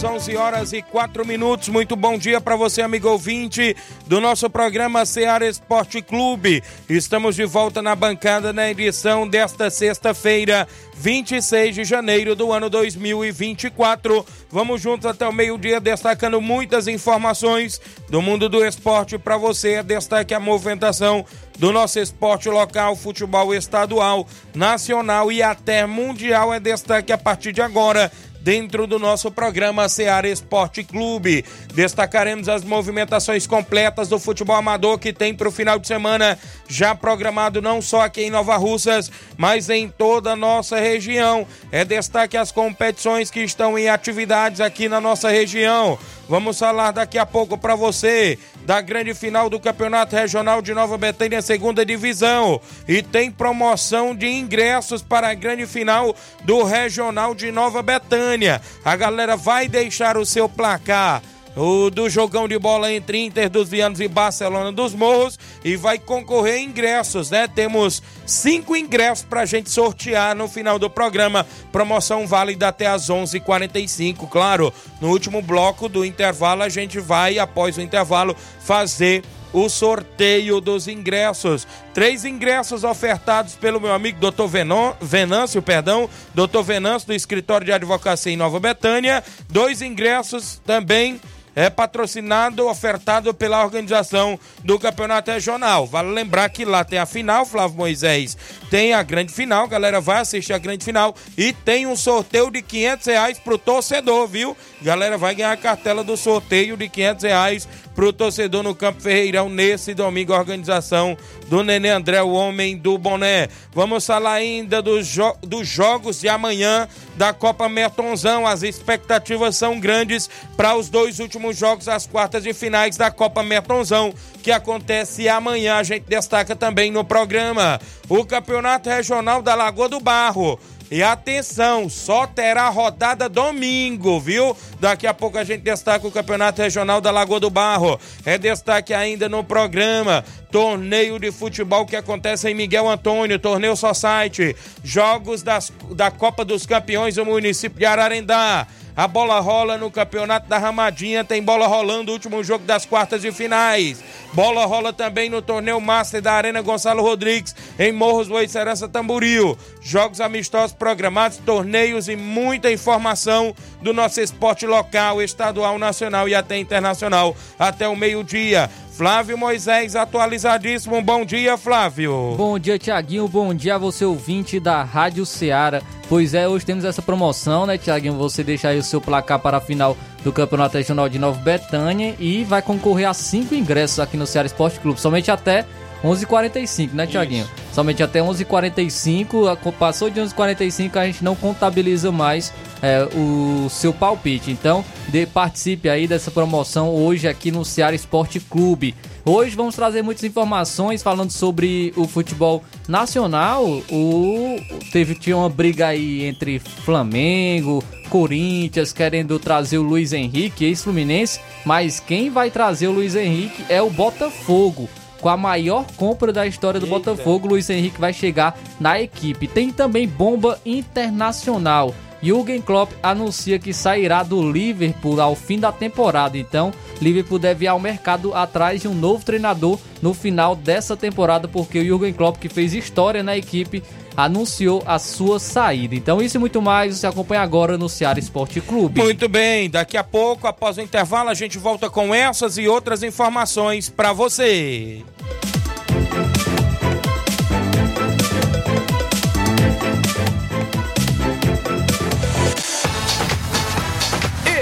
Nova Russas, 11 horas e 4 minutos. Muito bom dia para você, amigo ouvinte do nosso programa Seara Esporte Clube. Estamos de volta na bancada na edição desta sexta-feira, 26 de janeiro do ano 2024. Vamos juntos até o meio-dia, destacando muitas informações do mundo do esporte para você. Destaque a movimentação do nosso esporte local, futebol estadual, nacional e até mundial. É destaque a partir de agora dentro do nosso programa Seara Esporte Clube. Destacaremos as movimentações completas do futebol amador que tem para o final de semana já programado não só aqui em Nova Russas, mas em toda a nossa região. É destaque as competições que estão em atividades aqui na nossa região. Vamos falar daqui a pouco para você da grande final do Campeonato Regional de Nova Betânia, segunda divisão. E tem promoção de ingressos para a grande final do Regional de Nova Betânia. A galera vai deixar o seu placar o do jogão de bola entre Inter dos Vianos e Barcelona dos Morros e vai concorrer a ingressos, né? Temos cinco ingressos pra gente sortear no final do programa. Promoção válida até às 11:45, claro. No último bloco do intervalo a gente vai após o intervalo fazer o sorteio dos ingressos. Três ingressos ofertados pelo meu amigo Dr. Venon, Venâncio, perdão, Dr. Venâncio do escritório de advocacia em Nova Betânia. Dois ingressos também é patrocinado, ofertado pela organização do Campeonato Regional. Vale lembrar que lá tem a final, Flávio Moisés tem a grande final, galera vai assistir a grande final e tem um sorteio de 500 reais pro torcedor, viu? Galera vai ganhar a cartela do sorteio de 500 reais pro torcedor no Campo Ferreirão nesse domingo, organização do Nenê André, o homem do boné. Vamos falar ainda jo dos jogos de amanhã da Copa Mertonzão. As expectativas são grandes para os dois últimos jogos, as quartas de finais da Copa Mertonzão, que acontece amanhã. A gente destaca também no programa o Campeonato Regional da Lagoa do Barro. E atenção, só terá rodada domingo, viu? Daqui a pouco a gente destaca o Campeonato Regional da Lagoa do Barro. É destaque ainda no programa. Torneio de futebol que acontece em Miguel Antônio, Torneio Society. Jogos das, da Copa dos Campeões do município de Ararendá. A bola rola no Campeonato da Ramadinha, tem bola rolando, último jogo das quartas de finais. Bola rola também no torneio Master da Arena Gonçalo Rodrigues, em Morros do Serança Tamboril. Jogos amistosos programados, torneios e muita informação do nosso esporte local, estadual, nacional e até internacional. Até o meio-dia. Flávio Moisés, atualizadíssimo. Bom dia, Flávio. Bom dia, Tiaguinho. Bom dia a você, ouvinte da Rádio Ceará. Pois é, hoje temos essa promoção, né, Tiaguinho? Você deixa aí o seu placar para a final do Campeonato Regional de Nova Betânia e vai concorrer a cinco ingressos aqui no Ceará Esporte Clube, somente até 11h45, né, Tiaguinho? Somente até 11h45, passou de 11h45 a gente não contabiliza mais é, o seu palpite. Então, de, participe aí dessa promoção hoje aqui no Ceará Esporte Clube. Hoje vamos trazer muitas informações falando sobre o futebol nacional. O teve tinha uma briga aí entre Flamengo, Corinthians querendo trazer o Luiz Henrique, ex-Fluminense, mas quem vai trazer o Luiz Henrique é o Botafogo. Com a maior compra da história do Eita. Botafogo, Luiz Henrique vai chegar na equipe. Tem também bomba internacional. Jürgen Klopp anuncia que sairá do Liverpool ao fim da temporada. Então, Liverpool deve ir ao mercado atrás de um novo treinador no final dessa temporada, porque o Jürgen Klopp, que fez história na equipe, anunciou a sua saída. Então, isso e muito mais você acompanha agora no Ceará Esporte Clube. Muito bem, daqui a pouco, após o intervalo, a gente volta com essas e outras informações para você.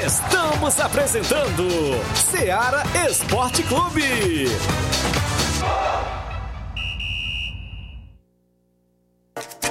Estamos apresentando Ceará Esporte Clube.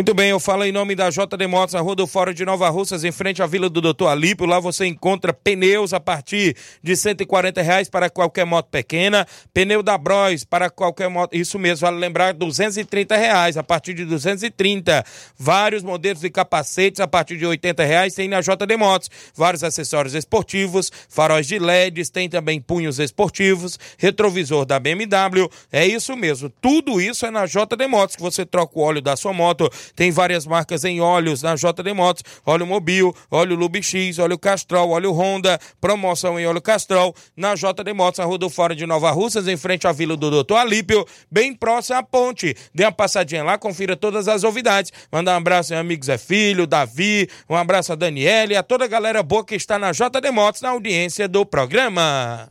Muito bem, eu falo em nome da JD Motos, na Rua do Fórum de Nova Russas, em frente à Vila do Doutor Alípio. Lá você encontra pneus a partir de 140 reais para qualquer moto pequena, pneu da Bros para qualquer moto, isso mesmo, vale lembrar, 230 reais, a partir de 230. Vários modelos de capacetes a partir de 80 reais tem na JD Motos. Vários acessórios esportivos, faróis de LEDs, tem também punhos esportivos, retrovisor da BMW. É isso mesmo, tudo isso é na JD Motos, que você troca o óleo da sua moto tem várias marcas em óleos na JD Motos, óleo Mobil, óleo Lubix, óleo Castrol, óleo Honda, promoção em óleo Castrol, na JD Motos, na Rua do Fora de Nova Russas, em frente à Vila do Doutor Alípio, bem próximo à ponte. Dê uma passadinha lá, confira todas as novidades. Mandar um abraço ao amigo Zé Filho, Davi, um abraço a Daniela e a toda a galera boa que está na JD Motos, na audiência do programa.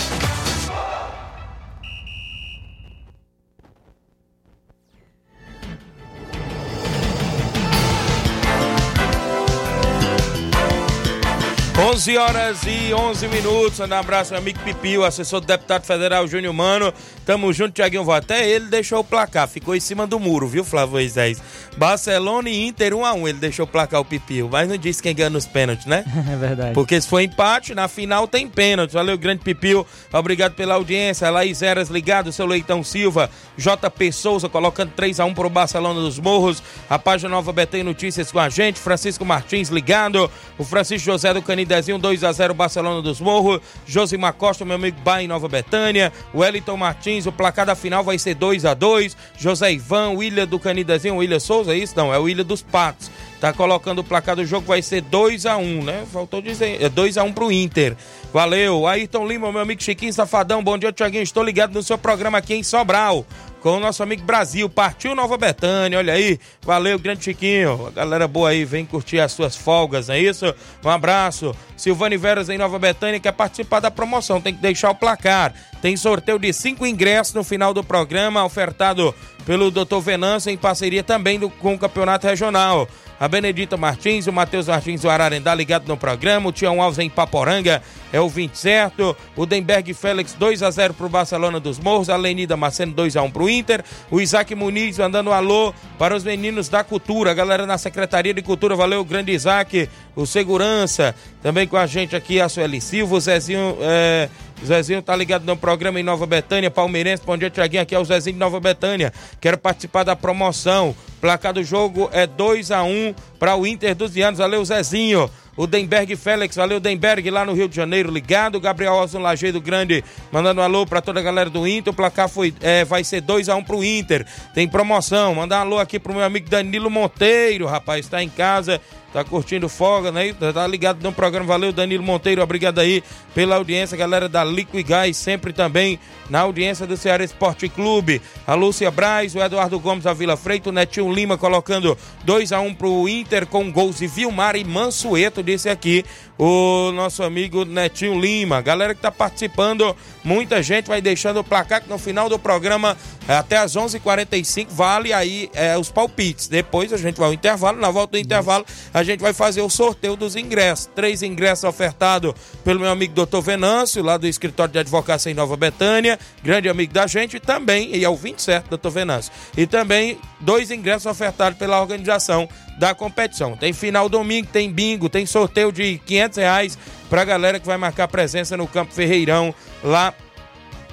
11 horas e 11 minutos. Um abraço, meu amigo Pipio, assessor do deputado federal Júnior Mano. Tamo junto, Tiaguinho Vó. Até ele deixou o placar, ficou em cima do muro, viu, Flávio Moisés? Barcelona e Inter 1 a 1 ele deixou o placar o Pipio, mas não disse quem ganha nos pênaltis, né? É verdade. Porque se for empate, na final tem pênalti. Valeu, grande Pipio. Obrigado pela audiência. Laís Eras ligado, seu Leitão Silva. JP Souza colocando 3x1 pro Barcelona dos Morros. A página Nova Betém Notícias com a gente. Francisco Martins ligado. O Francisco José do Canidezinho 2x0 Barcelona dos Morros. Josimar Costa, meu amigo Bai em Nova Betânia. Wellington Martins, o placar da final vai ser 2x2. José Ivan, William do Canidezinho, William Souza, é isso? Não, é o William dos Patos. Tá colocando o placar do jogo, vai ser 2x1, né? Faltou dizer, é 2x1 pro Inter. Valeu. Ayrton Lima, meu amigo Chiquinho Safadão, bom dia, Tiaguinho. Estou ligado no seu programa aqui em Sobral com o nosso amigo Brasil. Partiu Nova Betânia, olha aí. Valeu, grande Chiquinho. A galera boa aí, vem curtir as suas folgas, não é isso? Um abraço. Silvane Veras em Nova Betânia quer participar da promoção, tem que deixar o placar. Tem sorteio de cinco ingressos no final do programa, ofertado pelo Dr. Venâncio em parceria também do, com o Campeonato Regional. A Benedita Martins, o Matheus Martins do Ararendá ligado no programa, o Tião Alves em Paporanga é o 20 certo, o Denberg Félix 2 a 0 pro Barcelona dos Morros, a Lenida Marceno 2 a 1 pro Inter. O Isaac Muniz mandando um alô para os meninos da cultura, galera na Secretaria de Cultura. Valeu, grande Isaac, o segurança. Também com a gente aqui, a Sueli Silva, o Zezinho. É... Zezinho tá ligado no programa em Nova Betânia, Palmeirense. Bom dia, Tiaguinho. Aqui é o Zezinho de Nova Betânia. Quero participar da promoção. Placar do jogo é 2 a 1 para o Inter dos Vianos. Valeu, Zezinho. O Denberg Félix, valeu Denberg lá no Rio de Janeiro, ligado. Gabriel Osson Lajeiro Grande, mandando um alô para toda a galera do Inter. O placar foi, é, vai ser 2x1 um pro Inter. Tem promoção. Mandar um alô aqui pro meu amigo Danilo Monteiro, rapaz, está em casa tá curtindo folga, né? Tá ligado no programa. Valeu, Danilo Monteiro. Obrigado aí pela audiência, galera da Liquid Gás, sempre também na audiência do Ceará Esporte Clube. A Lúcia Braz, o Eduardo Gomes da Vila Freito, o Netinho Lima colocando 2 a 1 um pro Inter com gols de Vilmar e Mansueto, disse aqui o nosso amigo Netinho Lima. Galera que tá participando, muita gente vai deixando o placar que no final do programa, até às 11:45 h 45 vale aí é, os palpites. Depois a gente vai ao intervalo, na volta do intervalo a gente vai fazer o sorteio dos ingressos. Três ingressos ofertados pelo meu amigo Dr. Venâncio, lá do escritório de advocacia em Nova Betânia, grande amigo da gente, e também, e é o 27, Dr. Venâncio, e também dois ingressos ofertados pela organização da competição. Tem final domingo, tem bingo, tem sorteio de 500 reais pra galera que vai marcar presença no Campo Ferreirão, lá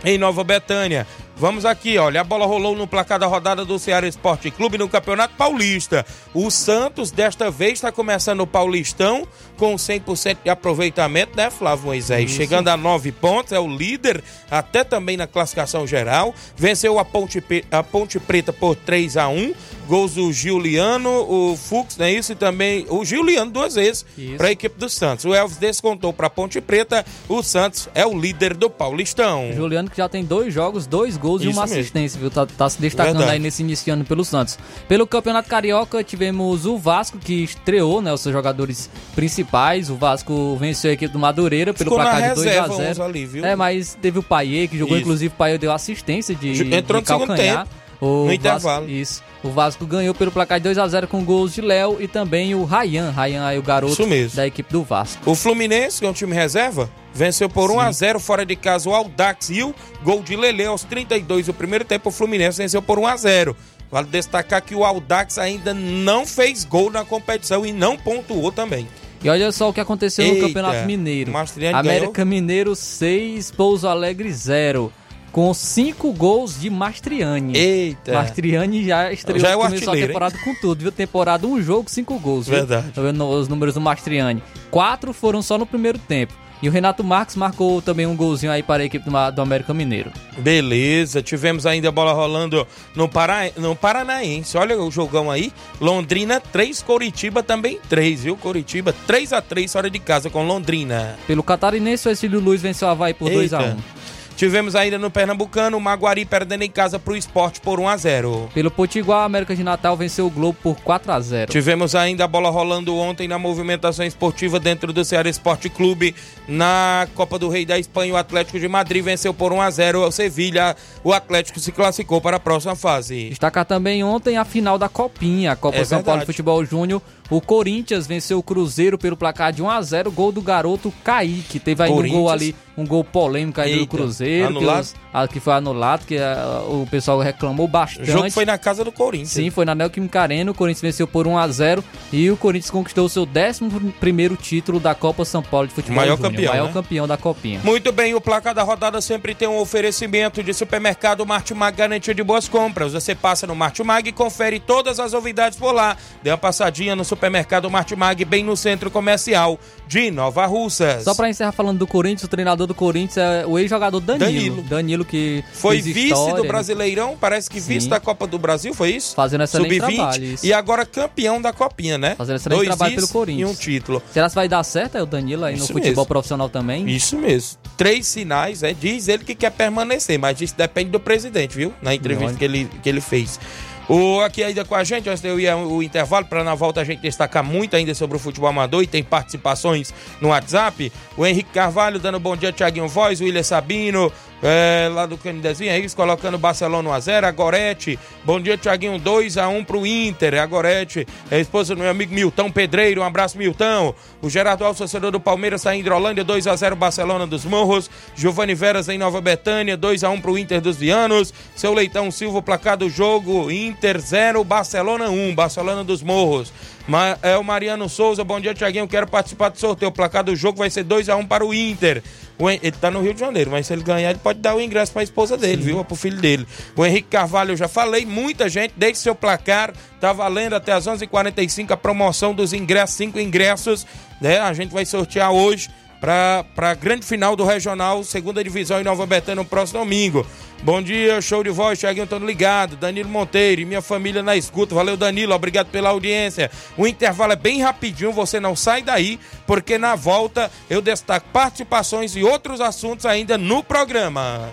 em Nova Betânia. Vamos aqui, olha, a bola rolou no placar da rodada do Ceará Esporte Clube no Campeonato Paulista. O Santos desta vez está começando o Paulistão com 100% de aproveitamento, né, Flávio Moisés? Isso. Chegando a nove pontos, é o líder, até também na classificação geral. Venceu a Ponte, a Ponte Preta por 3 a 1 Gols do Giuliano, o Fux, não é isso? E também o Giuliano duas vezes para a equipe do Santos. O Elvis descontou para a Ponte Preta. O Santos é o líder do Paulistão. Juliano que já tem dois jogos, dois gols e Isso uma mesmo. assistência, viu? Tá, tá se destacando Verdade. aí nesse início ano pelo Santos. Pelo Campeonato Carioca, tivemos o Vasco, que estreou, né? Os seus jogadores principais. O Vasco venceu a equipe do Madureira pelo Ficou placar de 2 a reserva 0 uns ali, viu? É, mas teve o Paier, que jogou, Isso. inclusive o Paier deu assistência de, entrou de calcanhar. tempo, O no Vasco- intervalo. Isso. O Vasco ganhou pelo placar de 2 a 0 com gols de Léo e também o Rayan. Rayan aí o garoto da equipe do Vasco. O Fluminense, que é um time reserva, venceu por 1 a 0 fora de casa o Aldax Rio. Gol de Lele aos 32 do primeiro tempo. O Fluminense venceu por 1 a 0 Vale destacar que o Aldax ainda não fez gol na competição e não pontuou também. E olha só o que aconteceu Eita, no Campeonato Mineiro. América Mineiro 6, Pouso Alegre 0. Com 5 gols de Mastriani. Eita. Mastriani já estreou, Já é começou a temporada com tudo, viu? Temporada, um jogo, cinco gols. Viu? Verdade. Tá vendo os números do Mastriani. Quatro foram só no primeiro tempo. E o Renato Marques marcou também um golzinho aí para a equipe do, América Mineiro. Beleza, tivemos ainda a bola rolando no, Pará, no Paranaense. Olha o jogão aí. Londrina 3, Coritiba também 3, viu? Coritiba 3 a 3 fora de casa com Londrina. Pelo catarinense, o Exílio Luiz venceu o Havaí por 2 a 1 Eita. Tivemos ainda no Pernambucano o Maguari perdendo em casa pro esporte por 1 a 0 Pelo Potiguar, a América de Natal venceu o Globo por 4 a 0 Tivemos ainda a bola rolando ontem na movimentação esportiva dentro do Ceará Esporte Clube na Copa do Rei da Espanha. O Atlético de Madrid venceu por 1 a 0 o Sevilha. O Atlético se classificou para a próxima fase. Destacar também ontem a final da Copinha, a Copa É São Paulo verdade. de Futebol Júnior. O Corinthians venceu o Cruzeiro pelo placar de 1 a 0 gol do garoto Kaique. Teve aí um gol ali, um gol polêmico aí do Eita, Cruzeiro. anulado? Que, os- que foi anulado, que ah, o pessoal reclamou O bastante. jogo foi na casa do Corinthians. Sim, foi na Neoquímica Arena, o Corinthians venceu por 1 a 0 e o Corinthians conquistou o seu 11º título da Copa São Paulo de Futebol Maior Júnior, campeão, maior né? campeão da Copinha. Muito bem, o placar da rodada sempre tem um oferecimento de supermercado Martimag garantia de boas compras. Você passa no Martimag e confere todas as novidades por lá. Dê uma passadinha no supermercado Martimag, bem no centro comercial de Nova Russas. Só pra encerrar falando do Corinthians, o treinador do Corinthians é o ex-jogador Danilo. Danilo. Danilo, que Foi vice história, do né? Brasileirão, parece que vice Sim. da Copa do Brasil, foi isso? Fazendo excelente trabalho, Sub-20 isso. e agora campeão da Copinha, né? Fazendo excelente Dois trabalho vice pelo Corinthians. E um título. Será que vai dar certo aí o Danilo aí no Isso futebol mesmo. profissional também? Isso mesmo. Três sinais, é. Diz ele que quer permanecer, mas isso depende do presidente, viu? Na entrevista que ele, que ele fez. O, aqui ainda com a gente, antes de eu ir ao intervalo, para na volta a gente destacar muito ainda sobre o futebol amador e tem participações no WhatsApp. O Henrique Carvalho dando bom dia, Tiaguinho Voz, o William Sabino, é, lá do Canidezinho, é isso, colocando Barcelona 1x0. A Gorete, bom dia, Tiaguinho, 2x1 pro Inter. A Gorete, é a esposa do meu amigo Milton Pedreiro, um abraço, Milton. O Gerardo Alves, torcedor do Palmeiras, está em Hidrolândia, 2x0 Barcelona dos Morros. Giovanni Veras em Nova Betânia, 2x1 pro Inter dos Vianos. Seu Leitão Silva, placar do jogo, Inter 0, Barcelona 1, Barcelona dos Morros. Ma é o Mariano Souza, bom dia, Tiaguinho. Quero participar do sorteio. O placar do jogo vai ser 2x1 para o Inter. O. Ele tá no Rio de Janeiro, mas se ele ganhar, ele pode dar o ingresso para a esposa dele, Sim. viu? Para o filho dele. O Henrique Carvalho, eu já falei, muita gente, desde seu placar, tá valendo até as 11 h 45 a promoção dos ingressos, cinco ingressos, né? A gente vai sortear hoje para a grande final do Regional, segunda divisão em Nova Betânia no próximo domingo. Bom dia, show de voz, Thiaguinho, tô ligado. Danilo Monteiro e minha família na escuta. Valeu, Danilo, obrigado pela audiência. O intervalo é bem rapidinho, você não sai daí, porque na volta eu destaco participações e outros assuntos ainda no programa.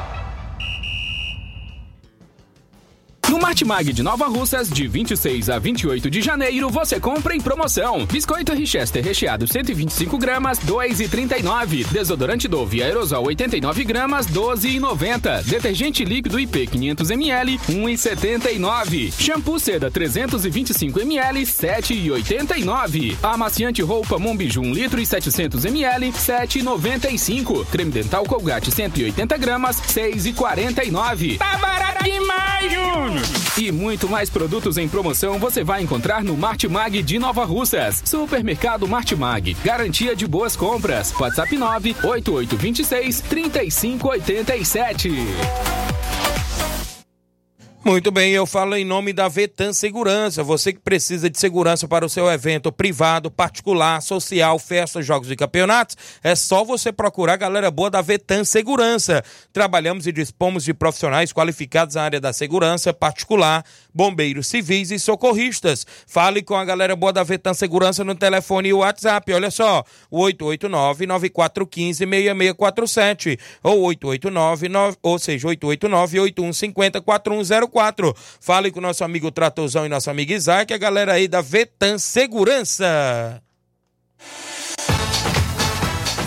No Martimag de Nova Russas, de 26 a 28 de janeiro, você compra em promoção. Biscoito Richester recheado 125 gramas, 2,39. Desodorante Dove aerosol 89 gramas, 12,90. Detergente líquido IP 500 ml, 1,79. Shampoo Seda 325 ml, 7,89. Amaciante roupa Mombiju 1 litro e 700 ml, 7,95. Creme dental Colgate 180 gramas, 6,49. Tá barato demais, Júnior! E muito mais produtos em promoção você vai encontrar no Martimag de Nova Russas. Supermercado Martimag. Garantia de boas compras. WhatsApp 98826 3587. Muito bem, eu falo em nome da Vetan Segurança. Você que precisa de segurança para o seu evento privado, particular, social, festas, jogos e campeonatos, é só você procurar a galera boa da Vetan Segurança. Trabalhamos e dispomos de profissionais qualificados na área da segurança particular, bombeiros civis e socorristas. Fale com a galera boa da Vetan Segurança no telefone e WhatsApp. Olha só, o 889-9415-6647 ou 889, ou seja, 889-8150-4104. 34. Fale com nosso amigo Tratozão e nosso amigo Isaac, a galera aí da Vetan Segurança.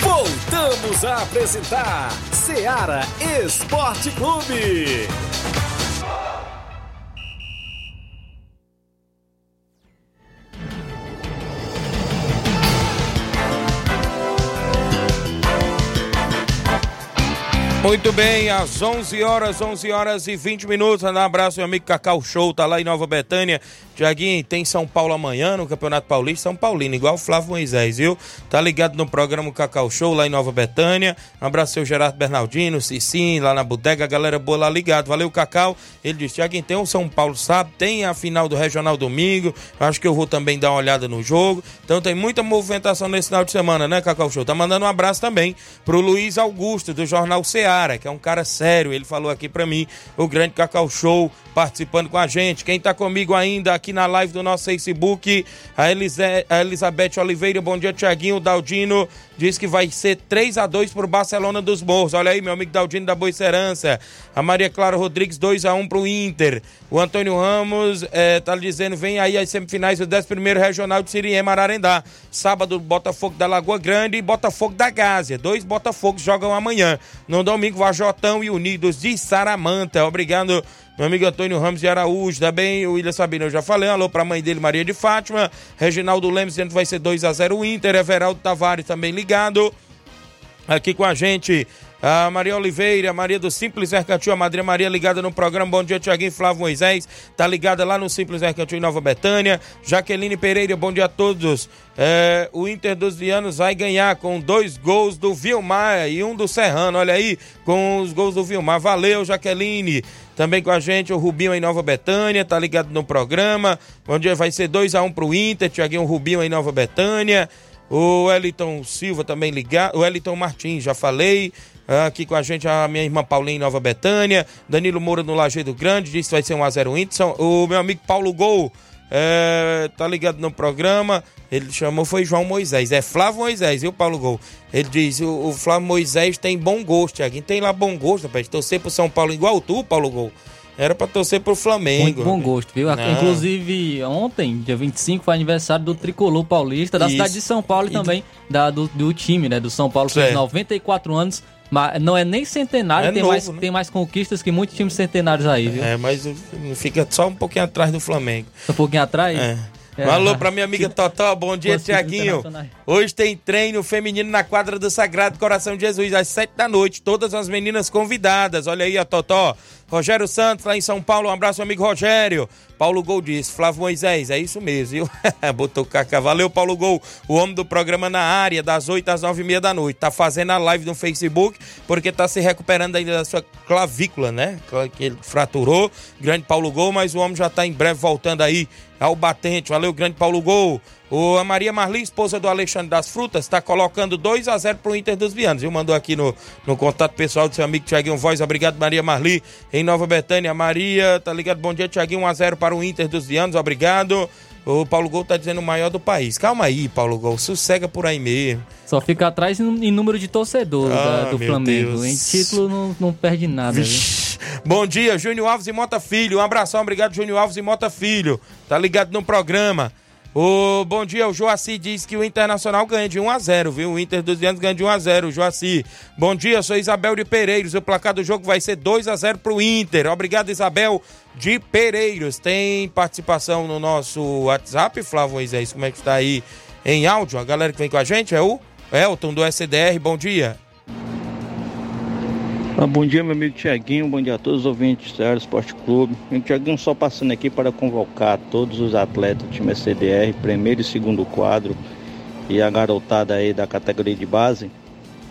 Voltamos a apresentar Seara Esporte Clube. Muito bem, às 11 horas, 11 horas e 20 minutos. Um abraço, meu amigo Cacau Show, tá lá em Nova Betânia. Tiaguinho, tem São Paulo amanhã no Campeonato Paulista, São Paulino, igual o Flávio Moisés, viu? Tá ligado no programa Cacau Show lá em Nova Betânia. Um abraço, seu Gerardo Bernardino, Cicim, lá na bodega, galera boa lá ligado. Valeu, Cacau. Ele disse, Tiaguinho, tem o São Paulo sábado, tem a final do Regional domingo. Acho que eu vou também dar uma olhada no jogo. Então tem muita movimentação nesse final de semana, né, Cacau Show? Tá mandando um abraço também pro Luiz Augusto, do Jornal Seara, que é um cara sério. Ele falou aqui pra mim, o grande Cacau Show, participando com a gente. Quem tá comigo ainda aqui na live do nosso Facebook, a, Elise, a Elizabeth Oliveira, bom dia, Tiaguinho, Daldino, diz que vai ser 3 a 2 pro Barcelona dos Morros. Olha aí, meu amigo Daldino da Boicerança. A Maria Clara Rodrigues, 2 a 1 pro Inter. O Antônio Ramos é, dizendo, vem aí as semifinais do 11 Regional de Siriema, Ararendá. Sábado, Botafogo da Lagoa Grande e Botafogo da Gásia. Dois Botafogos jogam amanhã. No domingo, Vajotão e Unidos de Saramanta. Obrigado meu amigo Antônio Ramos de Araújo, também o William Sabino, eu já falei, alô pra mãe dele, Maria de Fátima, Reginaldo Lemos dizendo que vai ser 2 a 0 o Inter, Everaldo Tavares também ligado, aqui com a gente, a Maria Oliveira, Maria do Simples Mercantil, a Madrinha Maria ligada no programa. Bom dia, Tiaguinho Flávio Moisés. Tá ligada lá no Simples Mercantil em Nova Betânia. Jaqueline Pereira, bom dia a todos. É, o Inter dos Vianos vai ganhar com dois gols do Vilmar e um do Serrano. Olha aí, com os gols do Vilmar. Valeu, Jaqueline. Também com a gente o Rubinho em Nova Betânia, tá ligado no programa. Bom dia, vai ser 2x1 um pro Inter, Tiaguinho Rubinho em Nova Betânia. O Wellington Silva também ligado. O Wellington Martins, já falei. Aqui com a gente a minha irmã Paulinha em Nova Betânia. Danilo Moura no Lajeado Grande, disse que vai ser 1x0 Inter. O meu amigo Paulo Gol é, tá ligado no programa. Ele chamou, foi João Moisés. É Flávio Moisés, viu, Paulo Gol? Ele diz: o, o Flávio Moisés tem bom gosto, Tiaguinho. Tem lá bom gosto, rapaz. Torcer pro São Paulo igual tu, Paulo Gol. Era pra torcer pro Flamengo. Muito bom gosto, viu? Não. Inclusive, ontem, dia 25, foi aniversário do Tricolor Paulista, da Isso. cidade de São Paulo e, E do- também da, do, do time, né? Do São Paulo, fez Certo. 94 anos. Mas não é nem centenário, É tem, novo, mais, né? tem mais conquistas que muitos times centenários aí, viu? É, mas fica só um pouquinho atrás do Flamengo. Um pouquinho atrás. É. É. Alô pra minha amiga Totó, bom dia, Tiaguinho. Hoje tem treino feminino na quadra do Sagrado Coração de Jesus, às sete da noite. Todas as meninas convidadas. Olha aí a Totó. Rogério Santos, lá em São Paulo. Um abraço, amigo Rogério. Paulo Gol disse, Flávio Moisés, é isso mesmo, viu? Botou caca. Valeu, Paulo Gol, o homem do programa na área, das 8 às 9 e meia da noite. Tá fazendo a live no Facebook, porque tá se recuperando ainda da sua clavícula, né? Que ele fraturou. Grande Paulo Gol, mas o homem já tá em breve voltando aí ao batente. Valeu, grande Paulo Gol. O, a Maria Marli, esposa do Alexandre das Frutas, está colocando 2 a 0 pro Inter dos Vianos, viu? Mandou aqui no, no contato pessoal do seu amigo Tiaguinho Voz. Obrigado, Maria Marli, em Nova Betânia. Maria, tá ligado? Bom dia, Tiaguinho. 1 a 0 para o Inter dos Vianos. Obrigado. O Paulo Gol tá dizendo o maior do país. Calma aí, Paulo Gol. Sossega por aí mesmo. Só fica atrás em, número de torcedores Ah, da- do Flamengo. Deus. Em título não, não perde nada? Bom dia, Júnior Alves e Mota Filho. Um abração, obrigado, Júnior Alves e Mota Filho. Tá ligado no programa. O bom dia, o Joaci diz que o Internacional ganha de 1 a 0, viu? O Inter dos Vianos ganha de 1 a 0, Joaci. Bom dia, sou Isabel de Pereiros. O placar do jogo vai ser 2 a 0 pro Inter. Obrigado, Isabel de Pereiros. Tem participação no nosso WhatsApp, Flávio Moisés. Como é que está aí em áudio? A galera que vem com a gente é o Elton do SDR. Bom dia. Ah, bom dia, meu amigo Tiaguinho. Bom dia a todos os ouvintes do Ceará Esporte Clube. Meu Tiaguinho só passando aqui para convocar todos os atletas do time CDR, primeiro e segundo quadro, e a garotada aí da categoria de base.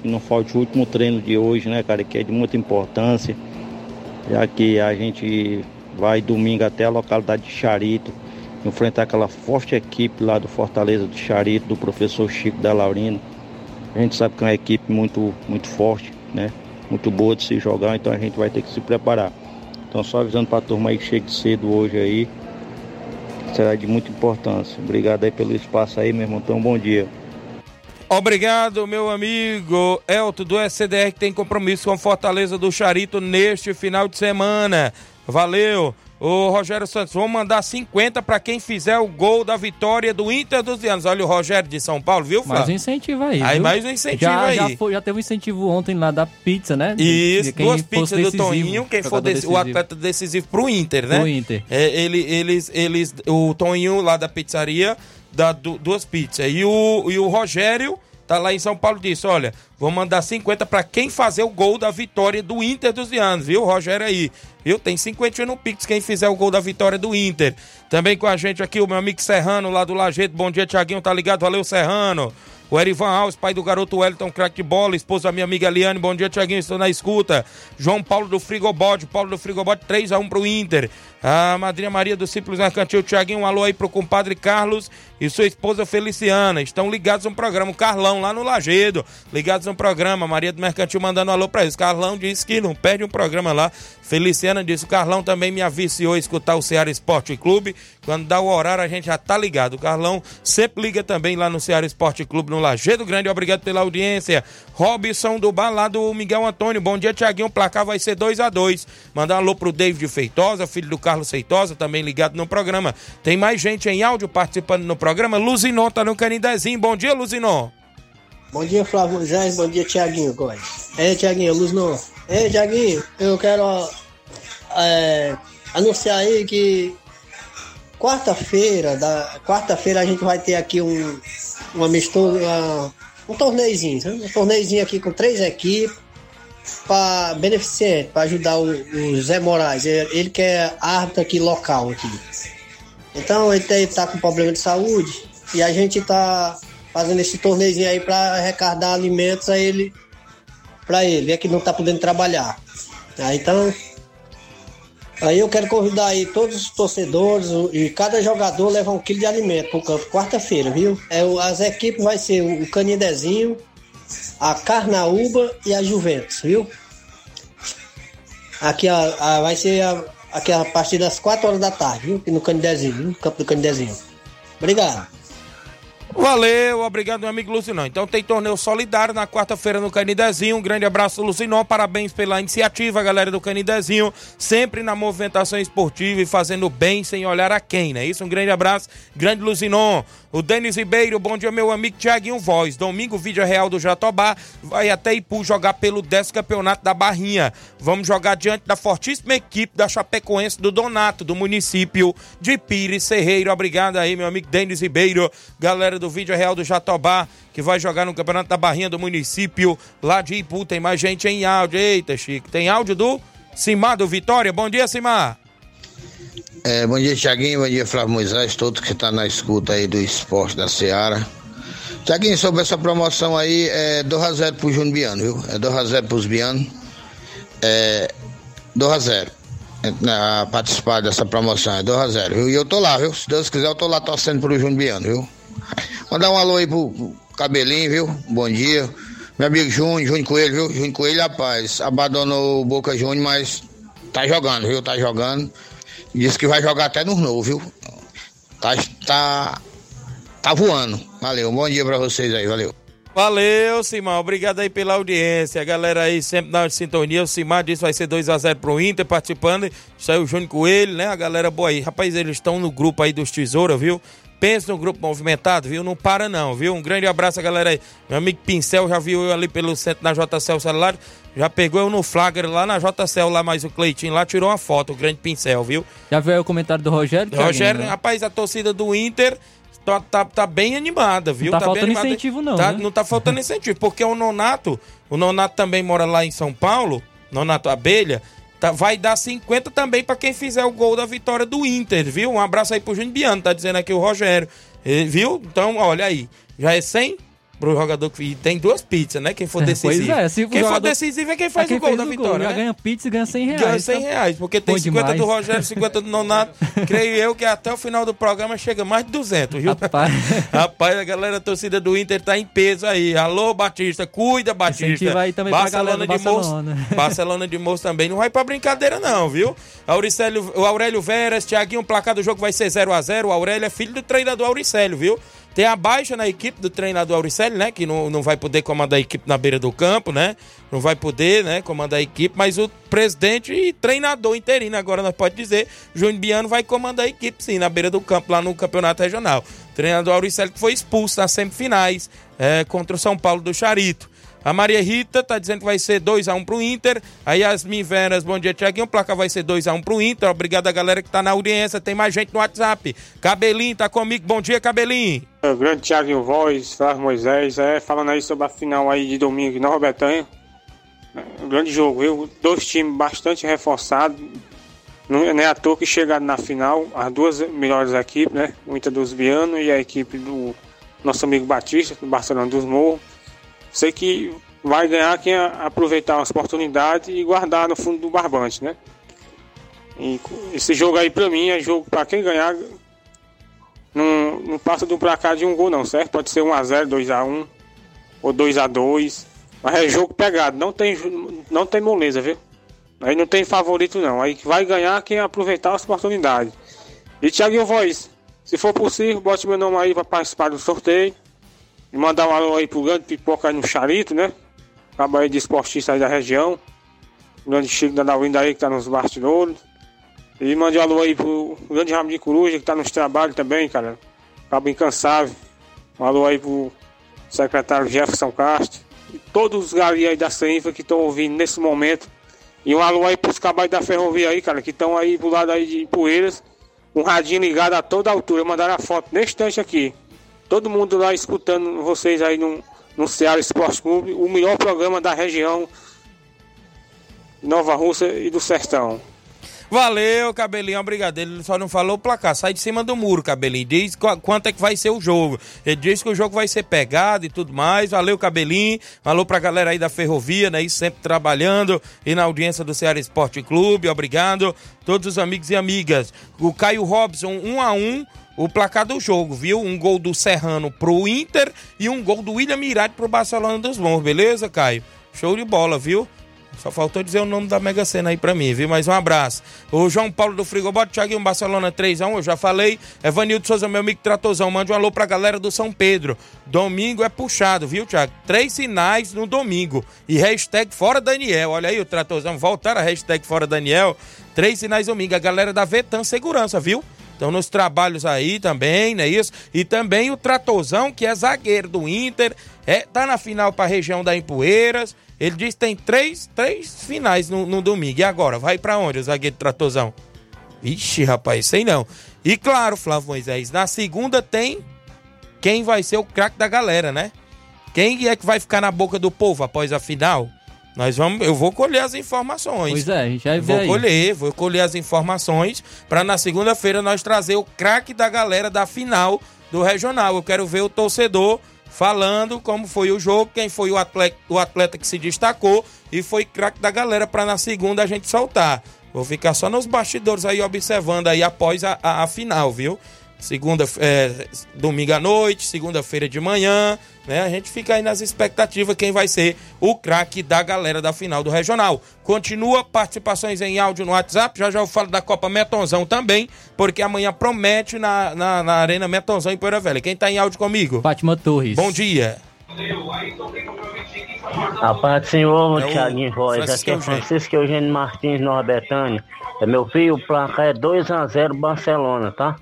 Que não falte o último treino de hoje, né, cara, que é de muita importância, já que a gente vai domingo até a localidade de Charito, enfrentar aquela forte equipe lá do Fortaleza do Charito, do professor Chico da Laurina. A gente sabe que é uma equipe muito, muito forte, né? Muito boa de se jogar, então a gente vai ter que se preparar. Então só avisando para a turma aí que chegue cedo hoje aí, será de muita importância. Obrigado aí pelo espaço aí, meu irmão. Então bom dia. Obrigado, meu amigo Elton do SDR, que tem compromisso com Fortaleza do Charito neste final de semana. Valeu. Ô Rogério Santos, vamos mandar 50 para quem fizer o gol da vitória do Inter dos Vianos. Olha o Rogério de São Paulo, viu, Mais um incentivo aí. Aí mais um incentivo já, aí. Já, foi- já teve um incentivo ontem lá da pizza, né? De- Isso, de duas pizzas do decisivo, Toninho, quem for dec- o atleta decisivo pro Inter, né? Pro Inter. É, ele, eles, eles, o Toninho lá da pizzaria dá du- duas pizzas. E o, e o Rogério tá lá em São Paulo disse: olha, vou mandar 50 pra quem fazer o gol da vitória do Inter dos Vianos, viu, Rogério aí? Viu? Tem 50 no Pix quem fizer o gol da vitória do Inter. Também com a gente aqui o meu amigo Serrano lá do Lajeito. Bom dia, Tiaguinho, tá ligado? Valeu, Serrano. O Erivan Alves, pai do garoto Wellington, craque de bola, esposa da minha amiga Eliane, bom dia, Tiaguinho, estou na escuta. João Paulo do Frigobode, Paulo do Frigobode, 3x1 pro Inter. A madrinha Maria do Simples Mercantil, Tiaguinho, um alô aí pro compadre Carlos e sua esposa Feliciana. Estão ligados no programa, o Carlão lá no Lagedo, ligados no programa. Maria do Mercantil mandando um alô pra eles. Carlão disse que não perde um programa lá. Feliciana disse, o Carlão também me aviciou a escutar o Ceará Esporte Clube. Quando dá o horário, a gente já tá ligado. O Carlão sempre liga também lá no Ceará Esporte Clube, no Lagedo Grande. Obrigado pela audiência. Robson do Bar, lá do Miguel Antônio. Bom dia, Tiaguinho. O placar vai ser 2 a 2 Mandar um alô pro David Feitosa, filho do Carlos Feitosa, também ligado no programa. Tem mais gente em áudio participando no programa. Luzinon tá no Canidezinho. Bom dia, Luzinon. Bom dia, Flávio Moisés. Bom dia, Tiaguinho Góes. É, Tiaguinho, luz não. É, Tiaguinho, eu quero é, anunciar aí que quarta-feira, da quarta-feira a gente vai ter aqui um, um uma- um torneizinho, sabe? um torneizinho aqui com três equipes para beneficente, para ajudar o, o Zé Moraes. Ele, ele que é árbitro aqui local aqui. Então ele tá- tá com problema de saúde e a gente tá fazendo esse torneizinho aí para arrecadar alimentos a ele, para ele, é que não tá podendo trabalhar. Aí, então, aí eu quero convidar aí todos os torcedores o- e cada jogador leva um quilo de alimento pro campo quarta-feira, viu? É, o- as equipes vai ser o Canindezinho, a Carnaúba e a Juventus, viu? Aqui a, a- vai ser a, aqui a partir das 4 horas da tarde, viu? Aqui no Canidezinho, no campo do Canidezinho. Obrigado. Valeu, obrigado, meu amigo Lucinão. Então tem torneio solidário na quarta-feira no Canidezinho. Um grande abraço, Lucinão. Parabéns pela iniciativa, galera do Canidezinho. Sempre na movimentação esportiva e fazendo bem sem olhar a quem, né? Isso, um grande abraço, grande Lucinon. O Denis Ribeiro, bom dia, meu amigo Tiaguinho Voz. Domingo, vídeo real do Jatobá. Vai até Ipu jogar pelo 10 campeonato da Barrinha. Vamos jogar diante da fortíssima equipe da Chapecoense do Donato, do município de Pires Serreiro. Obrigado aí, meu amigo Denis Ribeiro. Galera do vídeo real do Jatobá, que vai jogar no Campeonato da Barrinha do município lá de Ipu. Tem mais gente em áudio. Eita, Chico. Tem áudio do Simar do Vitória. Bom dia, Simar. É, bom dia, Tiaguinho. Bom dia, Flávio Moisés. Todos que estão tá na escuta aí do esporte da Seara. Tiaguinho, sobre essa promoção aí, é 2x0 pro Júnior Biano, viu? É 2x0 pros Biano. É 2x0. Na participar dessa promoção, é 2x0, viu? E eu tô lá, viu? Se Deus quiser, eu tô lá torcendo pro Júnior Biano, viu? Mandar um alô aí pro, pro Cabelinho, viu? Bom dia. Meu amigo Júnior, Júnior Coelho, viu? Júnior Coelho, rapaz, abandonou o Boca Júnior, mas tá jogando, viu? Tá jogando. Disse que vai jogar até no novo, viu? Tá, tá, tá voando. Valeu, bom dia pra vocês aí, valeu. Valeu, Simão. Obrigado aí pela audiência. A galera aí sempre na sintonia. O Simar disse que vai ser 2x0 pro Inter participando. Saiu o Júnior Coelho, né? A galera boa aí. Rapaz, eles estão no grupo aí dos Tesoura, viu? Pensa no grupo movimentado, viu? Não para não, viu? Um grande abraço a galera aí. Meu amigo Pincel já viu eu ali pelo centro na JCL celular. Já pegou eu no flagra lá na JCL, lá mais o Cleitinho lá, tirou uma foto, o grande pincel, viu? Já viu aí o comentário do Rogério? Rogério, né? rapaz, a torcida do Inter tá, tá, tá bem animada, viu? Não tá, tá faltando incentivo, não. Tá, né? Não tá faltando incentivo, porque o Nonato, o Nonato também mora lá em São Paulo, Nonato Abelha, tá, vai dar 50 também para quem fizer o gol da vitória do Inter, viu? Um abraço aí pro Júnior Biano, tá dizendo aqui o Rogério. Viu? Então, olha aí, já é 100 pro jogador que e tem duas pizzas, né? Quem for decisivo. Pois é, se o quem for jogador- decisivo é quem faz É quem o gol da vitória, já né? ganha pizza e ganha 100 reais. Ganha 100 tá? reais, porque tem Bom 50 do demais. Rogério, 50 do Nonato. Creio eu que até o final do programa chega mais de 200, viu? Rapaz. Rapaz, a galera a torcida do Inter tá em peso aí. Alô, Batista, cuida, Batista. Incentiva aí também pra galera do de Moço. Barcelona. Barcelona de Moço também. Não vai pra brincadeira, não, viu? Auricélio, o Aurélio Veras, Tiaguinho, o placar do jogo vai ser 0x0. O Aurélio é filho do treinador Auricélio, viu? Tem a baixa na equipe do treinador Auricélio, né? Que não, não vai poder comandar a equipe na beira do campo, né? Não vai poder, né? Comandar a equipe, mas o presidente e treinador interino, agora nós pode dizer, Júnior Biano vai comandar a equipe, sim, na beira do campo, lá no campeonato regional. O treinador Auricélio que foi expulso nas semifinais é, contra o São Paulo do Charito. A Maria Rita tá dizendo que vai ser 2x1 pro Inter. A Yasmin Veras, bom dia, Tiaguinho. O placar vai ser 2x1 pro Inter. Obrigado a galera que tá na audiência. Tem mais gente no WhatsApp. Cabelinho tá comigo. Bom dia, Cabelinho. É, O grande Thiago Voz, Flávio Moisés, é, falando aí sobre a final aí de domingo Nova Betânia. É, um grande jogo, viu? Dois times bastante reforçados. Não é à toa que chegaram na final as duas melhores equipes, né? O Inter dos Bianos e a equipe do nosso amigo Batista, do Barcelona dos Morros. Sei que vai ganhar quem aproveitar as oportunidades e guardar no fundo do barbante, né? E esse jogo aí pra mim é jogo pra quem ganhar não, não passa do placar de um gol não, certo? Pode ser 1x0, 2x1 ou 2x2. Mas é jogo pegado, não tem, não tem moleza, viu? Aí não tem favorito não. Aí vai ganhar quem aproveitar as oportunidades. E Thiaguinho Voz, se for possível, bote meu nome aí para participar do sorteio. Mandar um alô aí pro grande pipoca aí no Charito, né? Acaba aí de esportista aí da região. O grande Chico da Dalvinda aí que tá nos bastidores. E mande um alô aí pro grande Ramo de Coruja que tá nos trabalhos também, cara. Cabo incansável. Um alô aí pro secretário Jefferson Castro. E todos os galinhos aí da CENFA que estão ouvindo nesse momento. E um alô aí pros cabais da ferrovia aí, cara, que estão aí pro lado aí de Poeiras. Um radinho ligado a toda altura. Mandaram a foto nesse instante aqui. Todo mundo lá escutando vocês aí no, no Ceará Esporte Clube. O melhor programa da região Nova Rússia e do Sertão. Valeu, Cabelinho. Obrigado. Ele só não falou o placar. Sai de cima do muro, Cabelinho. Diz qu- quanto é que vai ser o jogo. Ele diz que o jogo vai ser pegado e tudo mais. Valeu, Cabelinho. Valeu pra galera aí da Ferrovia, né? E sempre trabalhando. E na audiência do Ceará Esporte Clube. Obrigado. Todos os amigos e amigas. O Caio Robson, um a um. O placar do jogo, viu? Um gol do Serrano pro Inter e um gol do William Mirade pro Barcelona dos Morros, beleza, Caio? Show de bola, viu? Só faltou dizer o nome da Mega Sena aí pra mim, viu? Mais um abraço. O João Paulo do Frigobote, Thiaguinho Barcelona 3x1, eu já falei. Evanildo Souza, meu amigo Tratozão, mande um alô pra galera do São Pedro. Domingo é puxado, viu, Thiago? Três sinais no domingo. E hashtag Fora Daniel. Olha aí o Tratozão, voltar a hashtag Fora Daniel. Três sinais domingo. A galera da Vetan Segurança, viu? Estão nos trabalhos aí também, não é isso? E também o Tratozão, que é zagueiro do Inter, é, tá na final para a região da Empoeiras. Ele diz que tem três, três finais no, no domingo. E agora? Vai para onde o zagueiro Tratozão? Ixi, rapaz, sei não. E claro, Flávio Moisés, na segunda tem quem vai ser o craque da galera, né? Quem é que vai ficar na boca do povo após a final? Nós vamos, eu vou colher as informações. Pois é, a gente vai ver Vou aí. colher, vou colher as informações para na segunda-feira nós trazer o craque da galera da final do regional. Eu quero ver o torcedor falando como foi o jogo, quem foi o atleta, o atleta que se destacou e foi craque da galera para na segunda a gente soltar. Vou ficar só nos bastidores aí observando aí após a, a, a final, viu? Segunda, é, domingo à noite, segunda-feira de manhã, né? A gente fica aí nas expectativas quem vai ser o craque da galera da final do regional. Continua participações em áudio no WhatsApp, já já eu falo da Copa Metonzão também, porque amanhã promete na, na, na Arena Metonzão em Poeira Velha. Quem tá em áudio comigo? Fátima Torres. Bom dia. A paz do Senhor, É o Thiaguinho Voz. Aqui é. Francisco Eugênio Martins, Nova Betânia. É meu filho, o placar é 2x0 Barcelona, tá?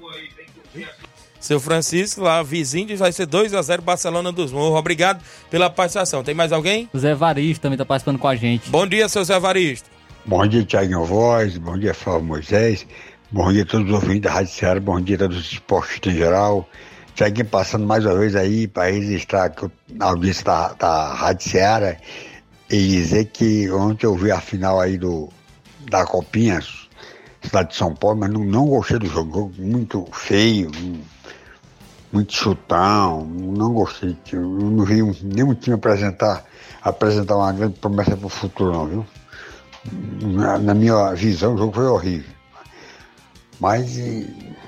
Seu Francisco, lá, vizinho, vai ser 2x0 Barcelona dos Morros. Obrigado pela participação. Tem mais alguém? O Zé Varisto também tá participando com a gente. Bom dia, seu Zé Varisto. Bom dia, Tiaguinho Voz, bom dia, Flávio Moisés, bom dia a todos os ouvintes da Rádio Ceará, bom dia a todos os esportistas em geral. Tiaguinho passando mais uma vez aí para registrar a audiência da, da Rádio Ceará e dizer que ontem eu vi a final aí do, da Copinha, cidade de São Paulo, mas não, não gostei do jogo, jogo muito feio, muito chutão, não gostei, eu não vi um- nenhum time apresentar, apresentar uma grande promessa para o futuro não, viu? na, na minha visão, o jogo foi horrível. Mas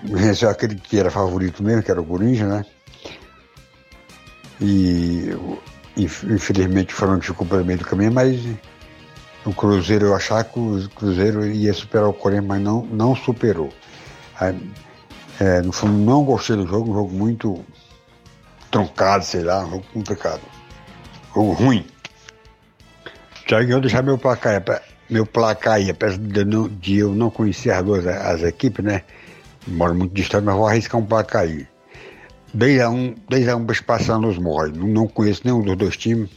venceu aquele que era favorito mesmo, que era o Corinthians, né? E inf- infelizmente o Flamengo ficou pelo meio do caminho, mas o Cruzeiro, eu achava que o Cruzeiro ia superar o Corinthians, mas não, não superou. Aí, é, no fundo, não gostei do jogo, um jogo muito truncado, sei lá, um jogo complicado. Jogo ruim. Tiago, eu deixar meu placar, aí, meu placar aí, apesar de de eu não conhecer as duas as equipes, né? Moro muito distante, mas vou arriscar um placar aí. 2x1, 2x1 para passar nos morros. Não, não conheço nenhum dos dois times,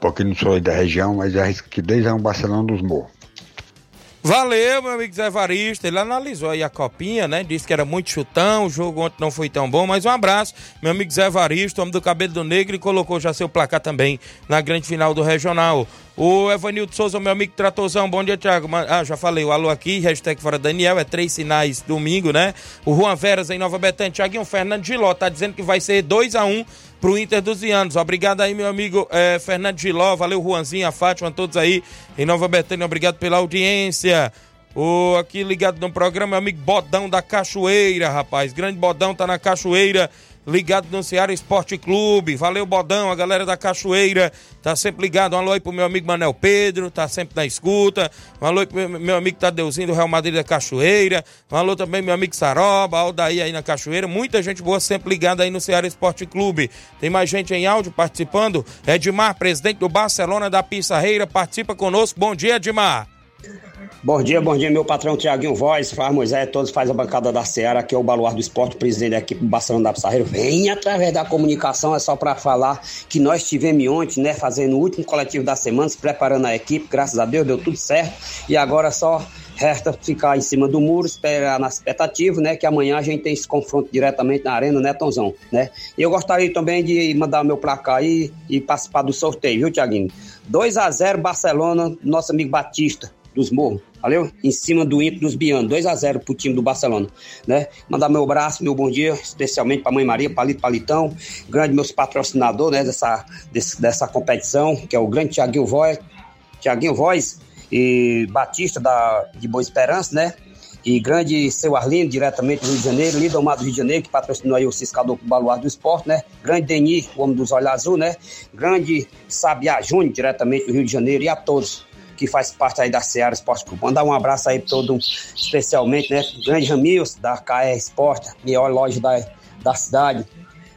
porque não sou da região, mas arrisco aqui 2x1 Barcelona dos Morros. Valeu, meu amigo Zé Varista. Ele analisou aí a copinha, né? Disse que era muito chutão, o jogo ontem não foi tão bom. Mas um abraço, meu amigo Zé Varista, homem do cabelo do negro, e colocou já seu placar também na grande final do regional. O Evanildo Souza, meu amigo Tratozão, bom dia, Thiago. Ah, já falei, o alô aqui, hashtag fora Daniel, é três sinais domingo, né? O Juan Veras em Nova Betânia, Thiaguinho Fernando Giló, tá dizendo que vai ser 2 a 1 pro Inter dos Vianos. Obrigado aí, meu amigo eh, Fernando Giló, valeu, Juanzinho, a Fátima, todos aí em Nova Betânia, obrigado pela audiência. O aqui ligado no programa, meu amigo Bodão da Cachoeira, rapaz. Grande Bodão tá na Cachoeira, ligado no Ceará Esporte Clube. Valeu, Bodão, a galera da Cachoeira tá sempre ligado. Um alô aí pro meu amigo Manel Pedro, tá sempre na escuta. Um alô aí pro meu, amigo Tadeuzinho do Real Madrid da Cachoeira. Um alô também meu amigo Saroba, Aldaí aí na Cachoeira. Muita gente boa sempre ligada aí no Ceará Esporte Clube. Tem mais gente em áudio participando. Edmar, presidente do Barcelona da Pissarreira, participa conosco. Bom dia, Edmar. Bom dia, bom dia, meu patrão Tiaguinho Voz, Flávio Moisés, todos faz a bancada da Seara, aqui é o Baluar do Esporte, presidente da equipe Barcelona da Pissarreira. Vem através da comunicação, é só para falar que nós tivemos ontem, né, fazendo o último coletivo da semana, se preparando a equipe, graças a Deus deu tudo certo, e agora só resta ficar em cima do muro, esperar na expectativa, né, que amanhã a gente tem esse confronto diretamente na arena, né, Tonzão, né? E eu gostaria também de mandar meu placar aí e participar do sorteio, viu, Tiaguinho? 2 a 0 Barcelona, nosso amigo Batista dos Morros, valeu? Em cima do Inter dos Bianos, 2 a 0 pro time do Barcelona, né? Mandar meu abraço, meu bom dia, especialmente pra Mãe Maria, Palito Palitão, grande meus patrocinadores, né, dessa, desse- dessa competição, que é o grande Tiaguinho Voz, Tiaguinho Voz e Batista da, de Boa Esperança, né? E grande seu Arlindo, diretamente do Rio de Janeiro, Lidomar do Rio de Janeiro, que patrocinou aí o ciscador com o baluar do esporte, né? Grande Deni, o homem dos olhos azul, né? Grande Sabiá Júnior, diretamente do Rio de Janeiro, e a todos que faz parte aí da Seara Esporte Clube. Mandar um abraço aí todo, especialmente, né? Grande Ramils, da KR Esporte, melhor loja da, da cidade.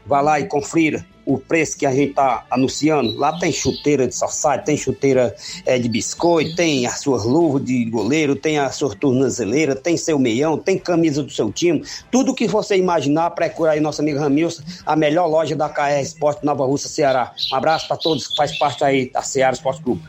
Vá lá e confira o preço que a gente tá anunciando. Lá tem chuteira de society, tem chuteira é, de biscoito, tem as suas luvas de goleiro, tem a sua tornozeleira, tem seu meião, tem camisa do seu time. Tudo que você imaginar, procura aí nosso amigo Ramilson, a melhor loja da KR Esporte Nova Russa, Ceará. Um abraço para todos que faz parte aí da Ceará Esporte Clube.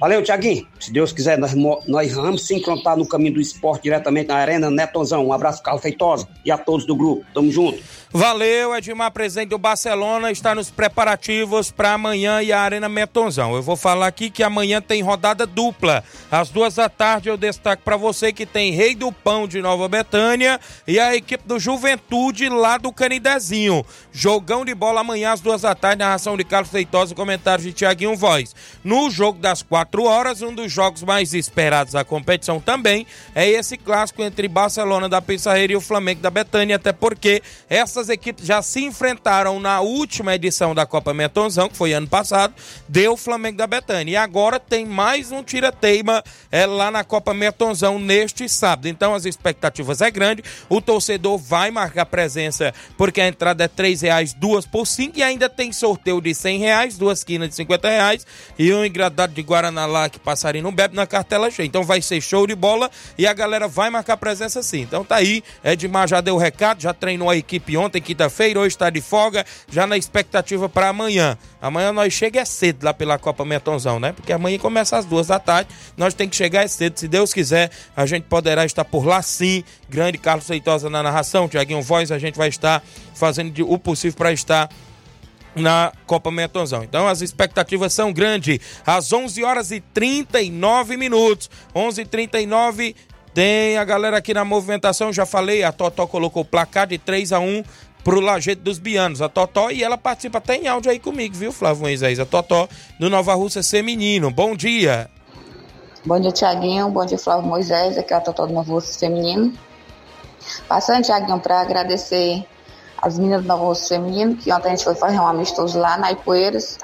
Valeu, Tiaguinho. Se Deus quiser, nós, nós vamos se encontrar no caminho do esporte diretamente na Arena Netonzão. Um abraço, Carlos Feitosa, e a todos do grupo. Tamo junto. Valeu, Edmar, presidente do Barcelona, está nos preparativos para amanhã e a Arena Metonzão. Eu vou falar aqui que amanhã tem rodada dupla. Às duas da tarde eu destaco para você que tem Rei do Pão de Nova Betânia e a equipe do Juventude lá do Canidezinho. Jogão de bola amanhã às duas da tarde, narração de Carlos Feitosa, comentários de Tiaguinho Voz. No jogo das quatro horas, um dos jogos mais esperados da competição também é esse clássico entre Barcelona da Pissarreira e o Flamengo da Betânia, até porque essa essas equipes já se enfrentaram na última edição da Copa Metonzão, que foi ano passado, deu o Flamengo da Betânia. E agora tem mais um tira-teima é, lá na Copa Metonzão neste sábado. Então as expectativas é grande. O torcedor vai marcar presença porque a entrada é três reais, duas por cinco e ainda tem sorteio de cem reais, duas quinas de cinquenta reais e um engradado de Guaraná lá que passarinho não bebe na cartela cheia. Então vai ser show de bola e a galera vai marcar presença sim. Então tá aí, Edmar já deu o recado, já treinou a equipe ontem quinta-feira, hoje está de folga, já na expectativa para amanhã. Amanhã nós chega é cedo lá pela Copa Metonzão, né? Porque amanhã começa às duas da tarde, nós tem que chegar é cedo, se Deus quiser, a gente poderá estar por lá sim. Grande Carlos Feitosa na narração, Tiaguinho Voz, a gente vai estar fazendo o possível para estar na Copa Metonzão. Então as expectativas são grandes. Às 11 horas e 39 minutos. 11:39 tem a galera aqui na movimentação, já falei, a Totó colocou o placar de 3 a 1 pro Lajeito dos Bianos. A Totó e ela participa até em áudio aí comigo, viu, Flávio Moisés? A Totó do Nova Rússia Feminino. Bom dia. Bom dia, Tiaguinho. Bom dia, Flávio Moisés. Aqui é a Totó do Nova Rússia Feminino. Passando, Tiaguinho, para agradecer as meninas do Nova Rússia Feminino, que ontem a gente foi fazer um amistoso lá na Ipueiras,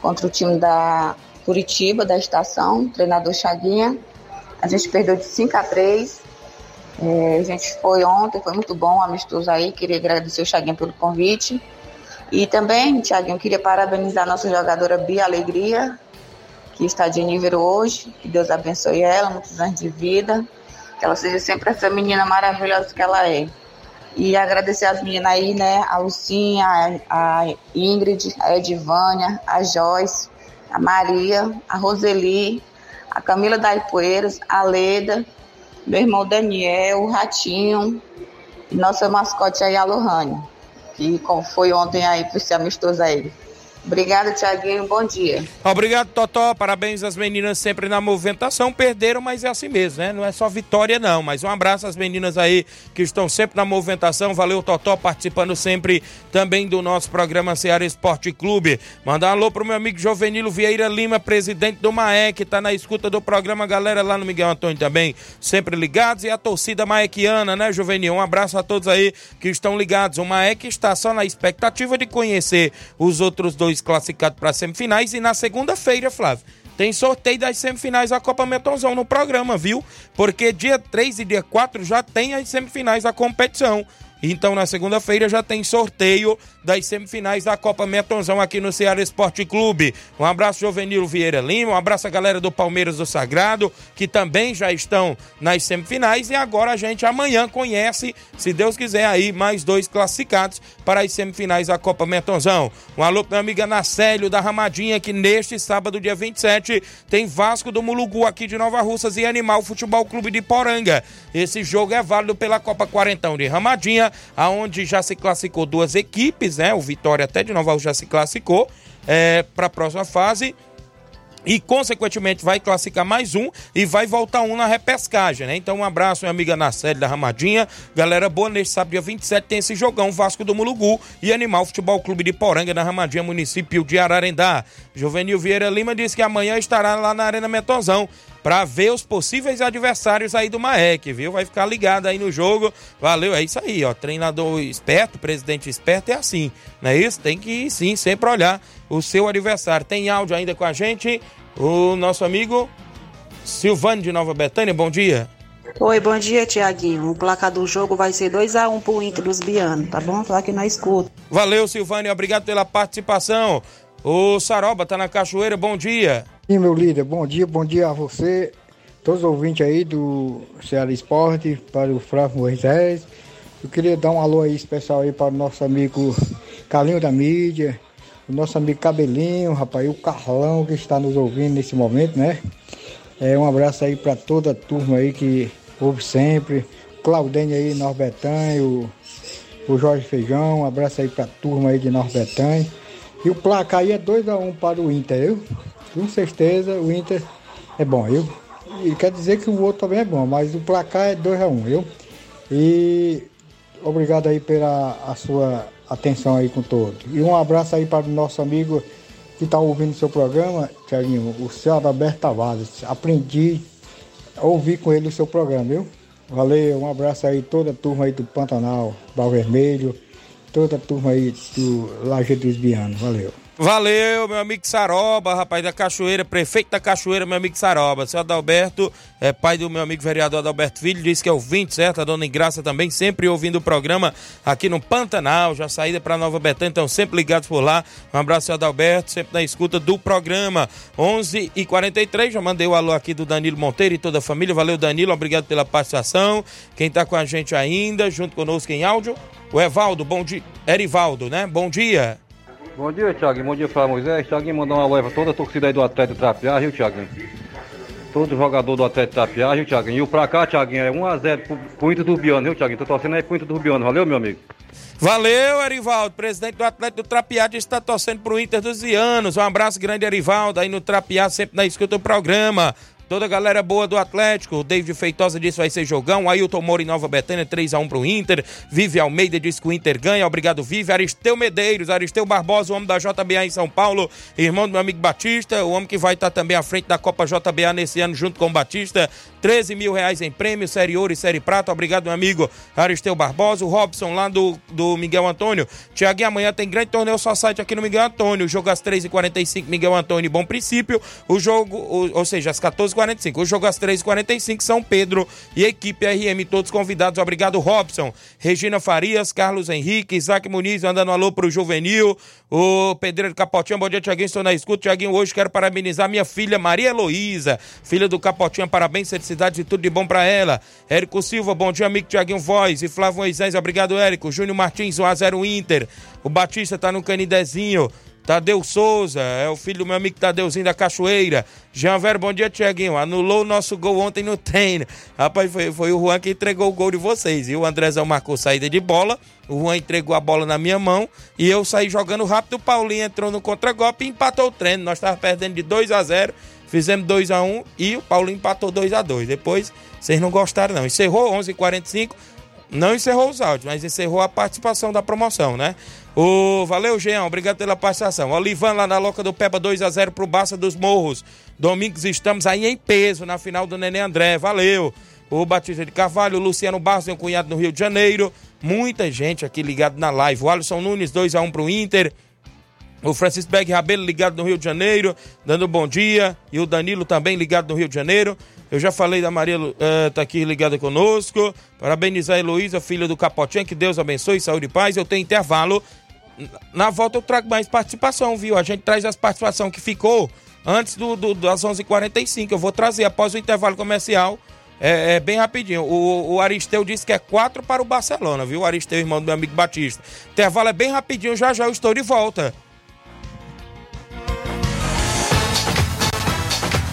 contra o time da Curitiba, da estação, treinador Chaguinha. A gente perdeu de 5 a 3. É, a gente foi ontem, foi muito bom, amistoso aí. Queria agradecer o Chaguinho pelo convite. E também, Tiaguinho, queria parabenizar a nossa jogadora Bia Alegria, que está de nível hoje. Que Deus abençoe ela, muitos anos de vida. Que ela seja sempre essa menina maravilhosa que ela é. E agradecer as meninas aí, né? A Lucinha, a, Ingrid, a Edivânia, a Joyce, a Maria, a Roseli, a Camila da Ipueiras, a Leda, meu irmão Daniel, o Ratinho, e nossa mascote aí, a Lohane, que foi ontem aí por ser amistoso a ele. Obrigada, Tiaguinho. Bom dia. Obrigado, Totó. Parabéns às meninas sempre na movimentação. Perderam, mas é assim mesmo, né? Não é só vitória, não. Mas um abraço às meninas aí que estão sempre na movimentação. Valeu, Totó, participando sempre também do nosso programa Ceará Esporte Clube. Mandar um alô pro meu amigo Jovenilo Vieira Lima, presidente do MAEC, que tá na escuta do programa. Galera lá no Miguel Antônio também, sempre ligados. E a torcida maequiana, né, Juvenil? Um abraço a todos aí que estão ligados. O MAEC está só na expectativa de conhecer os outros dois classificados para semifinais. E na segunda-feira, Flávio, tem sorteio das semifinais da Copa Metonzão no programa, viu? Porque dia 3 e dia 4 já tem as semifinais da competição. Então, na segunda-feira já tem sorteio das semifinais da Copa Metonzão aqui no Ceará Esporte Clube. Um abraço, Jovenilo Vieira Lima. Um abraço a galera do Palmeiras do Sagrado, que também já estão nas semifinais. E agora a gente amanhã conhece, se Deus quiser, aí mais dois classificados para as semifinais da Copa Metonzão. Um alô para minha amiga Nacélio da Ramadinha, que neste sábado, dia 27, tem Vasco do Mulugu aqui de Nova Russas e Animal Futebol Clube de Poranga. Esse jogo é válido pela Copa Quarentão de Ramadinha aonde já se classificou duas equipes, né? O Vitória até de Nova já se classificou é, para a próxima fase e consequentemente vai classificar mais um e vai voltar um na repescagem, né? Então um abraço, minha amiga Nacelle da Ramadinha, galera boa, neste sábado dia 27 tem esse jogão Vasco do Mulugu e Animal Futebol Clube de Poranga na Ramadinha, município de Ararendá. Juvenil Vieira Lima disse que amanhã estará lá na Arena Metonzão para ver os possíveis adversários aí do Maek, viu? Vai ficar ligado aí no jogo. Valeu, é isso aí, ó. Treinador esperto, presidente esperto é assim, não é isso? Tem que sim, sempre olhar o seu adversário. Tem áudio ainda com a gente? O nosso amigo Silvano de Nova Betânia, bom dia. Oi, bom dia, Tiaguinho. O placar do jogo vai ser 2x1 um pro Inter dos Bianos, tá bom? Tô aqui na escuta. Valeu, Silvânia, obrigado pela participação. O Saroba tá na Cachoeira, bom dia. Sim, meu líder, bom dia, bom dia a você, todos os ouvintes aí do Ceará Esporte, para o Flávio Moisés. Eu queria dar um alô aí especial aí para o nosso amigo Carlinho da Mídia, o nosso amigo Cabelinho, rapaz, e o Carlão que está nos ouvindo nesse momento, né? É, um abraço aí para toda a turma aí que ouve sempre. Claudênio aí, Norbertânio, o, o Jorge Feijão, um abraço aí para a turma aí de Norbertânio. E o placar aí é 2x1 um para o Inter, viu? Com certeza o Inter é bom, viu? E quer dizer que o outro também é bom, mas o placar é 2x1, um, viu? E obrigado aí pela a sua atenção aí com todos. E um abraço aí para o nosso amigo que está ouvindo seu programa, Tiaguinho, o seu Adalberto Tavares. Aprendi a ouvir com ele o seu programa, viu? Valeu, um abraço aí toda a turma aí do Pantanal, Bar Vermelho, toda a turma aí do Lajeado dos Bianos. Valeu. Valeu, meu amigo Saroba, rapaz da Cachoeira, prefeito da Cachoeira, meu amigo Saroba. Seu Adalberto, é pai do meu amigo vereador Adalberto Filho, disse que é ouvinte, certo? A dona Ingraça também, sempre ouvindo o programa aqui no Pantanal, já saída para Nova Betânia, então sempre ligados por lá. Um abraço, seu Adalberto, sempre na escuta do programa. 11 e 43 já mandei o alô aqui do Danilo Monteiro e toda a família. Valeu, Danilo, obrigado pela participação. Quem tá com a gente ainda, junto conosco em áudio, o Evaldo, bom dia. Erivaldo, né? Bom dia. Bom dia, Thiago. Bom dia, Flávio Moisés. Thiago, mandar uma leva toda a torcida aí do Atlético Trapear, viu, Thiago? Todo jogador do Atlético Trapear, viu, Thiago? E o pra cá, Thiago, é 1x0 pro, pro Inter do Rubiano, viu, Thiago? Tô torcendo aí pro Inter do Rubiano. Valeu, meu amigo. Valeu, Erivaldo, presidente do Atlético do Trapiá, está torcendo pro Inter dos Vianos. Um abraço grande, Erivaldo, aí no Trapiá, sempre na escuta do programa. Toda a galera boa do Atlético. O David Feitosa disse vai ser jogão. Ailton Moura em Nova Betânia, 3x1 pro Inter. Vive Almeida disse que o Inter ganha. Obrigado, Vive. Aristeu Medeiros, Aristeu Barbosa, o homem da JBA em São Paulo. Irmão do meu amigo Batista, o homem que vai estar também à frente da Copa JBA nesse ano junto com o Batista. 13 mil reais em prêmio, Série Ouro e Série Prata. Obrigado, meu amigo Aristeu Barbosa. O Robson lá do, do Miguel Antônio. Tiaguinho, amanhã tem grande torneio só site aqui no Miguel Antônio. O jogo às 3h45, Miguel Antônio, bom princípio. O jogo, o, ou seja, às 14h45. O jogo às 3h45, São Pedro e equipe RM, todos convidados. Obrigado, Robson. Regina Farias, Carlos Henrique, Isaac Muniz, mandando alô pro Juvenil. O Pedreiro Capotinha, bom dia, Tiaguinho. Estou na escuta. Tiaguinho, hoje quero parabenizar minha filha Maria Heloísa, filha do Capotinha. Parabéns, felicidades e tudo de bom para ela. Érico Silva, bom dia, amigo Tiaguinho Voz. E Flávio Moisés, obrigado, Érico. Júnior Martins, 1x0 Inter. O Batista tá no Canidezinho. Tadeu Souza, é o filho do meu amigo Tadeuzinho da Cachoeira. Jean Vero, bom dia, Tiaguinho. Anulou o nosso gol ontem no treino. Rapaz, foi, foi o Juan que entregou o gol de vocês. E o Andrezão marcou saída de bola. O Juan entregou a bola na minha mão. E eu saí jogando rápido. O Paulinho entrou no contragolpe e empatou o treino. Nós estávamos perdendo de 2 a 0 Fizemos 2 a 1 e o Paulinho empatou 2 a 2 Depois, vocês não gostaram, não. Encerrou 11 h 45 não encerrou os áudios, mas encerrou a participação da promoção, né? O valeu, Jean, obrigado pela participação. Olivan lá na Loca do Peba 2 a 0 pro Baça dos Morros. Domingos estamos aí em peso na final do Nenê André. Valeu. O Batista de Carvalho, Luciano Barros, meu cunhado no Rio de Janeiro. Muita gente aqui ligado na live. O Alisson Nunes 2 a 1 pro Inter. O Francisco Berg Rabelo ligado no Rio de Janeiro, dando bom dia. E o Danilo também ligado no Rio de Janeiro. Eu já falei da Maria, uh, tá aqui ligada conosco. Parabenizar a Heloísa, filha do Capotinha, que Deus abençoe, saúde e paz. Eu tenho intervalo. Na volta eu trago mais participação, viu? A gente traz as participação que ficou antes do, do das 11h45. Eu vou trazer após o intervalo comercial. É, é, bem rapidinho. O, o, Aristeu disse que é 4 para o Barcelona, viu? O Aristeu, irmão do meu amigo Batista. Intervalo é bem rapidinho, já já eu estou de volta.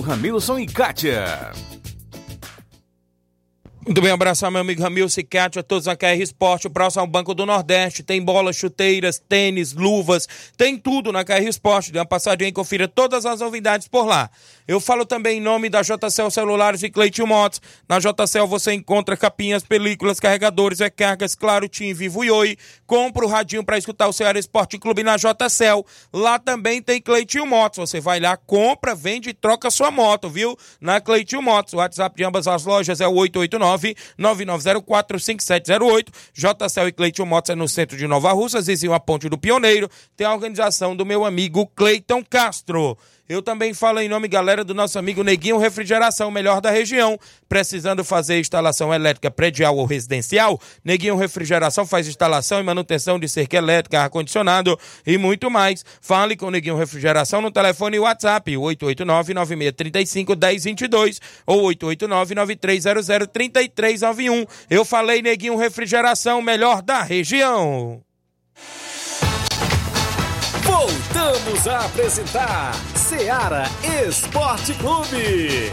Ramilson e Kátia. Muito bem, abraçar meu amigo Ramil Cicate, a todos da KR Esporte, próximo ao Banco do Nordeste. Tem bolas, chuteiras, tênis, luvas, tem tudo na KR Esporte. Dê uma passadinha e confira todas as novidades por lá. Eu falo também em nome da JCL Celulares e Cleitinho Motos. Na JCL você encontra capinhas, películas, carregadores, recargas, claro, Tim, Vivo e Oi. Compra o radinho para escutar o Ceará Esporte Clube na JCL. Lá também tem Cleitinho Motos. Você vai lá, compra, vende e troca sua moto, viu? Na Cleitinho Motos. O WhatsApp de ambas as lojas é o 889-9904-5708. JCL e Cleitinho Motos é no centro de Nova Russa, vizinho a Ponte do Pioneiro. Tem a organização do meu amigo Cleiton Castro. Eu também falo em nome, galera, do nosso amigo Neguinho Refrigeração, melhor da região. Precisando fazer instalação elétrica predial ou residencial? Neguinho Refrigeração faz instalação e manutenção de cerca elétrica, ar-condicionado e muito mais. Fale com Neguinho Refrigeração no telefone WhatsApp 889-9635-1022 ou 889-9300-3391. Eu falei Neguinho Refrigeração, melhor da região. Voltamos a apresentar Seara Esporte Clube.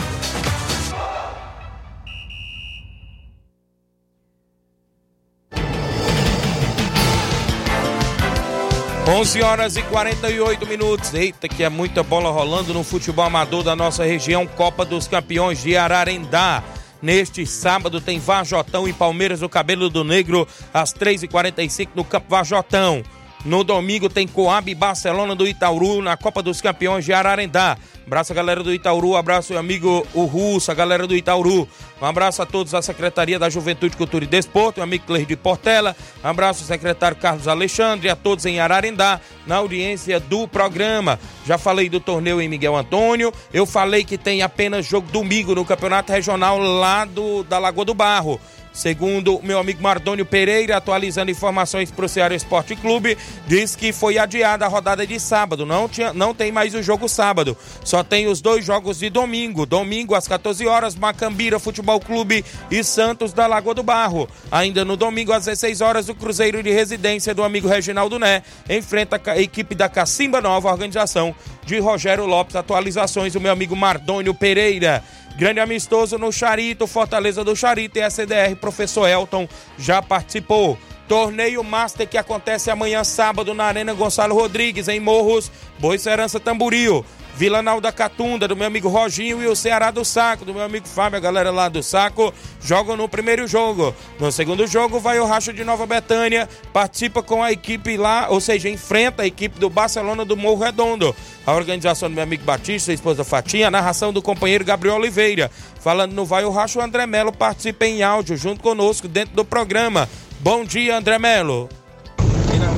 11 horas e 48 minutos. Eita, que é muita bola rolando no futebol amador da nossa região, Copa dos Campeões de Ararendá. Neste sábado tem Vajotão e Palmeiras do Cabelo do Negro às 3h45 no Campo Vajotão. No domingo tem Coab Barcelona do Itauru na Copa dos Campeões de Ararendá. Abraço a galera do Itauru, abraço o amigo o Russo, a galera do Itauru. Um abraço a todos da Secretaria da Juventude, Cultura e Desporto, o amigo Cleide de Portela. Um abraço ao secretário Carlos Alexandre, a todos em Ararendá, na audiência do programa. Já falei do torneio em Miguel Antônio. Eu falei que tem apenas jogo domingo no Campeonato Regional lá do, da Lagoa do Barro. Segundo meu amigo Mardônio Pereira, atualizando informações para o Ceará Esporte Clube, diz que foi adiada a rodada de sábado. Não, tinha, não tem mais o jogo sábado. Só tem os dois jogos de domingo. Domingo às 14 horas, Macambira Futebol Clube e Santos da Lagoa do Barro. Ainda no domingo às 16 horas, o Cruzeiro de Residência do amigo Reginaldo Né enfrenta a equipe da Cacimba Nova, organização de Rogério Lopes. Atualizações do meu amigo Mardônio Pereira. Grande amistoso no Charito, Fortaleza do Charito e a CDR, professor Elton já participou. Torneio Master que acontece amanhã sábado na Arena Gonçalo Rodrigues, em Morros, Boa Serança Tamboril. Vila Nalda Catunda, do meu amigo Roginho, e o Ceará do Saco, do meu amigo Fábio, a galera lá do Saco, jogam no primeiro jogo. No segundo jogo, vai o Racho de Nova Betânia, participa com a equipe lá, ou seja, enfrenta a equipe do Barcelona do Morro Redondo. A organização do meu amigo Batista, esposa Fatinha, a narração do companheiro Gabriel Oliveira. Falando no Vai o Racho, o André Melo participa em áudio junto conosco dentro do programa. Bom dia, André Melo.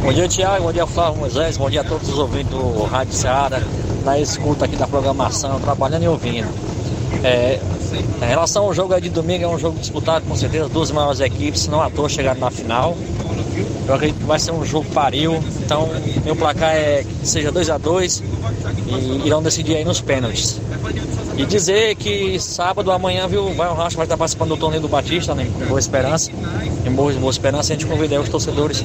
Bom dia, Tiago. Bom dia, Flávio Moisés. Bom dia a todos os ouvintes do Rádio Seara, na escuta aqui da programação, trabalhando e ouvindo. É, em relação ao jogo de domingo, é um jogo disputado com certeza, duas maiores equipes, não à toa chegaram na final. Eu acredito que vai ser um jogo paril, então meu placar é que seja 2 a 2 e irão decidir aí nos pênaltis. E dizer que sábado, amanhã, viu, vai o Racha vai estar participando do torneio do Batista, né, Boa Esperança. Em Boa, Boa Esperança, a gente convida os torcedores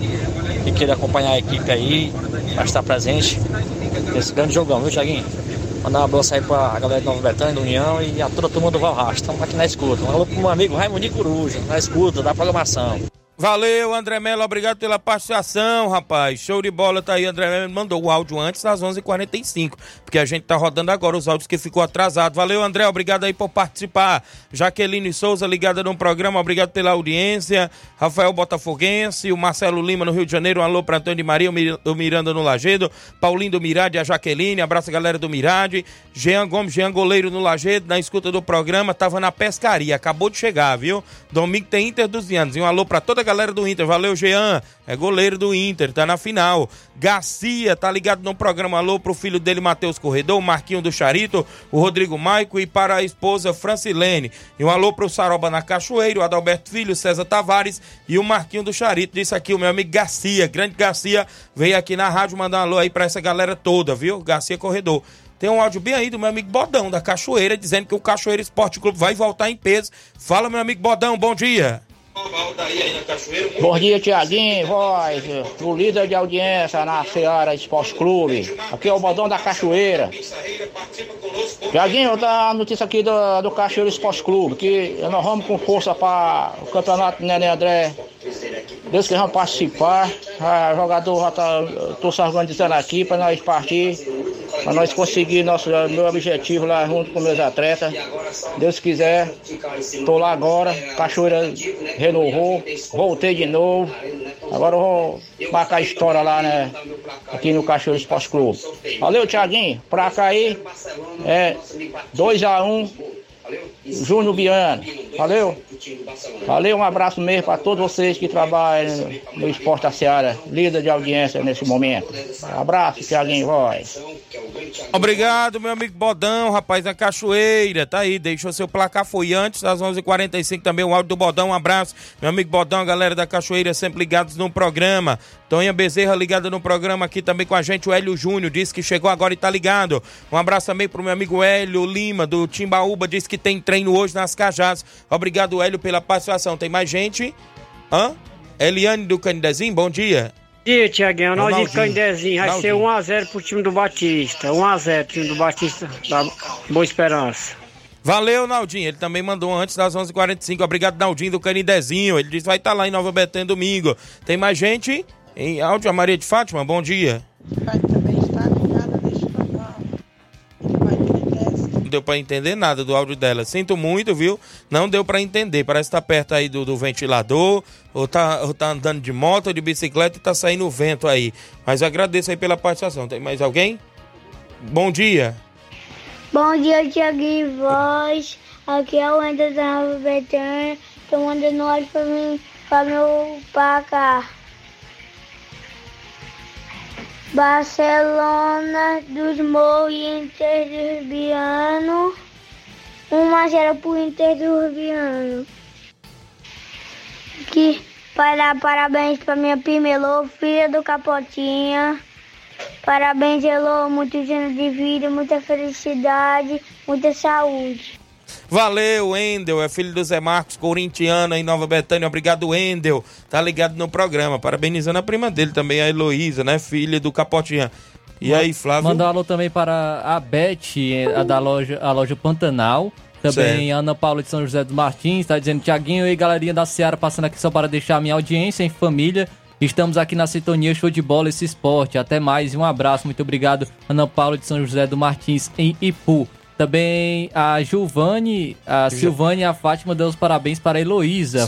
que queiram acompanhar a equipe aí, para estar presente nesse grande jogão, viu, Thiaguinho? Mandar um abraço aí pra galera de Nova Betânia, do União e a toda a turma do Valrasta. Estamos aqui na escuta. Um alô pro meu amigo Raimundo Coruja, na escuta da programação. Valeu, André Melo, obrigado pela participação, rapaz. Show de bola, tá aí. André Melo mandou o áudio antes das 11h45, porque a gente tá rodando agora os áudios que ficou atrasado. Valeu, André, obrigado aí por participar. Jaqueline Souza, ligada no programa, obrigado pela audiência. Rafael Botafoguense, o Marcelo Lima no Rio de Janeiro, um alô pra Antônio de Maria, o Miranda no Lagedo, Paulinho do Mirade, a Jaqueline, abraço a galera do Mirade. Jean Gomes, Jean Goleiro no Lagedo, na escuta do programa, tava na pescaria, acabou de chegar, viu? Domingo tem Inter dos Vianos. E um alô pra toda a galera do Inter. Valeu, Jean. É goleiro do Inter, tá na final. Garcia, tá ligado no programa Alô pro filho dele, Matheus Corredor, o Marquinho do Charito, o Rodrigo Maico e para a esposa Francilene. E um alô pro Saroba na Cachoeira, o Adalberto Filho, César Tavares e o Marquinho do Charito. Disse aqui o meu amigo Garcia, grande Garcia, veio aqui na rádio mandar um alô aí pra essa galera toda, viu? Garcia Corredor. Tem um áudio bem aí do meu amigo Bodão, da Cachoeira, dizendo que o Cachoeira Esporte Clube vai voltar em peso. Fala, meu amigo Bodão, bom dia. Bom dia, Tiaguinho, voz, o líder de audiência na Seara Esporte Clube. Aqui é o Bodão da Cachoeira. Tiaguinho, vou dar a notícia aqui do, do Cachoeira Esporte Clube, que nós vamos com força para o campeonato Nenê André. Deus que vamos participar. Jogador já tá, tô se organizando aqui para nós partir, para nós conseguir nosso meu objetivo lá junto com meus atletas. Deus quiser, tô lá agora, Cachoeira renovou, voltei de novo. Agora eu vou marcar a história lá, né? Aqui no Cachoeira Esporte Clube. Valeu, Thiaguinho. Pra cá aí, é 2x1, um, Júnior Biano. Valeu. Valeu, um abraço mesmo para todos vocês que trabalham no Esporte da Seara, líder de audiência nesse momento. Abraço, Thiaguinho Voz. Obrigado, meu amigo Bodão, rapaz da Cachoeira. Tá aí, deixou seu placar. Foi antes das 11:45 h 45 também o áudio do Bodão. Um abraço, meu amigo Bodão, a galera da Cachoeira sempre ligados no programa. Tonha Bezerra ligada no programa aqui também com a gente. O Hélio Júnior disse que chegou agora e tá ligado. Um abraço também pro meu amigo Hélio Lima, do Timbaúba. Disse que tem treino hoje nas Cajás. Obrigado, Hélio, pela participação. Tem mais gente? Hã? Eliane do Canidezinho, bom dia. Bom dia, Tiaguinho. Nós de Naldinho. Candezinho. Vai ser Naldinho. 1x0 pro time do Batista. 1x0 time do Batista da Boa Esperança. Valeu, Naldinho. Ele também mandou antes das 11h45. Obrigado, Naldinho do Canidezinho. Ele disse que vai estar lá em Nova Betânia domingo. Tem mais gente? Em áudio, a Maria de Fátima, bom dia. Deu pra entender nada do áudio dela. Sinto muito, viu? Não deu pra entender. Parece que tá perto aí do, do ventilador, ou tá, ou tá andando de moto ou de bicicleta e tá saindo vento aí. Mas agradeço aí pela participação. Tem mais alguém? Bom dia. Bom dia, Tiaguinho Voz. Aqui é o Nova Betânia. Tô mandando áudio pra mim, pra meu placar. Barcelona dos Morros e Inter do Urbiano. 1 a 0 pro Inter Urbiano. Que vai dar parabéns pra minha prima Elô, filha do Capotinha. Parabéns, Elô. Muitos anos de vida, muita felicidade, muita saúde. Valeu, Wendel, é filho do Zé Marcos, corintiano em Nova Betânia. Obrigado, Wendel. Tá ligado no programa. Parabenizando a prima dele também, a Heloísa, né? Filha do Capotinha. E aí, Flávio? Mandar um alô também para a Beth, a da loja, a loja Pantanal. Também Certo. Ana Paula de São José dos Martins, tá dizendo Tiaguinho e galerinha da Seara passando aqui só para deixar a minha audiência em família. Estamos aqui na sintonia show de bola esse esporte. Até mais e um abraço. Muito obrigado, Ana Paula de São José dos Martins, em Ipu. Também a Giovanni, a Silvânia e a Fátima dão os parabéns para a Heloísa,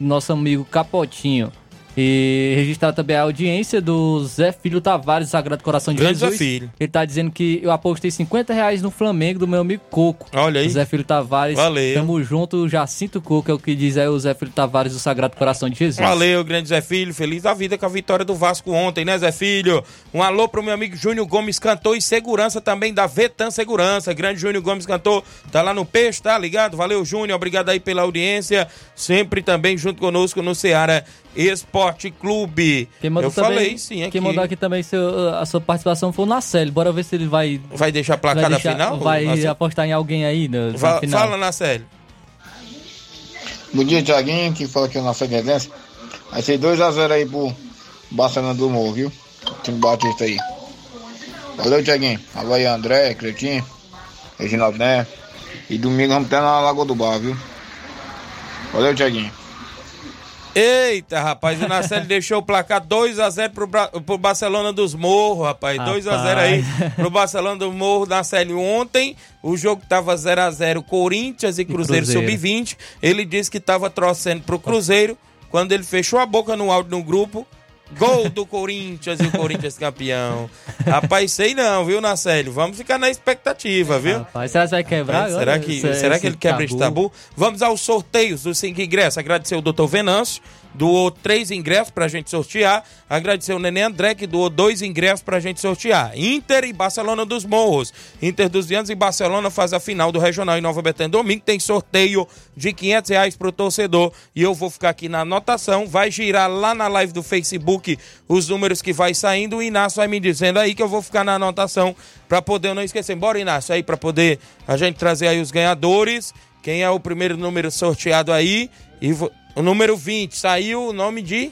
nosso amigo Capotinho. E registrar também a audiência do Zé Filho Tavares, Sagrado Coração de Grande Jesus. Zé Filho. Ele tá dizendo que eu apostei 50 reais no Flamengo do meu amigo Coco. Olha aí. Zé Filho Tavares. Valeu. Tamo junto, Jacinto Coco é o que diz aí o Zé Filho Tavares do Sagrado Coração de Jesus. Valeu, grande Zé Filho. Feliz da vida com a vitória do Vasco ontem, né, Zé Filho? Um alô pro meu amigo Júnior Gomes Cantor e segurança também da Vetan Segurança. Grande Júnior Gomes Cantor, tá lá no peixe, tá ligado? Valeu, Júnior. Obrigado aí pela audiência. Sempre também junto conosco no Ceará Esporte Clube. Quem mandou Eu também, falei sim aqui. Quem mandou aqui também seu- a sua participação foi o Nacelle. Bora ver se ele vai. Vai deixar placar vai da deixar- final? Vai Nossa. apostar em alguém aí no, na Va- final. Fala, Nacélio. Bom dia, Thiaguinho, que fala aqui é o nosso Guedense. Vai ser 2x0 aí pro Barcelona do Morro, viu? Time Batista aí. Valeu, Thiaguinho. Alô aí, André, Cretinho, Reginaldo Né. E domingo vamos ter na Lagoa do Bar, viu? Valeu, Thiaguinho. Eita, rapaz, o Nacélio deixou o placar 2x0 pro, Bra- pro Barcelona dos Morros, rapaz. 2x0 aí pro Barcelona do Morro, Nacélio. Ontem o jogo tava 0x0 Corinthians e Cruzeiro, Cruzeiro. Sub-20. Ele disse que tava torcendo pro Cruzeiro. Quando ele fechou a boca no áudio no grupo, Gol do Corinthians e o Corinthians campeão. Rapaz, sei não, viu, Nacélio? Vamos ficar na expectativa, viu? Rapaz, será que vai quebrar Mas agora será que, esse- será que ele quebra esse tabu? Vamos aos sorteios dos cinco ingressos. Agradecer o doutor Venâncio, doou três ingressos pra gente sortear. Agradecer o Nenê André, que doou dois ingressos pra gente sortear. Inter e Barcelona dos Morros. Inter dos Vianos e Barcelona faz a final do Regional em Nova Betânia. Domingo tem sorteio de 500 reais pro torcedor. E eu vou ficar aqui na anotação. Vai girar lá na live do Facebook os números que vai saindo. O Inácio vai me dizendo aí que eu vou ficar na anotação pra poder não esquecer. Bora, Inácio, aí pra poder a gente trazer aí os ganhadores. Quem é o primeiro número sorteado aí? E vo- o número 20 saiu o nome de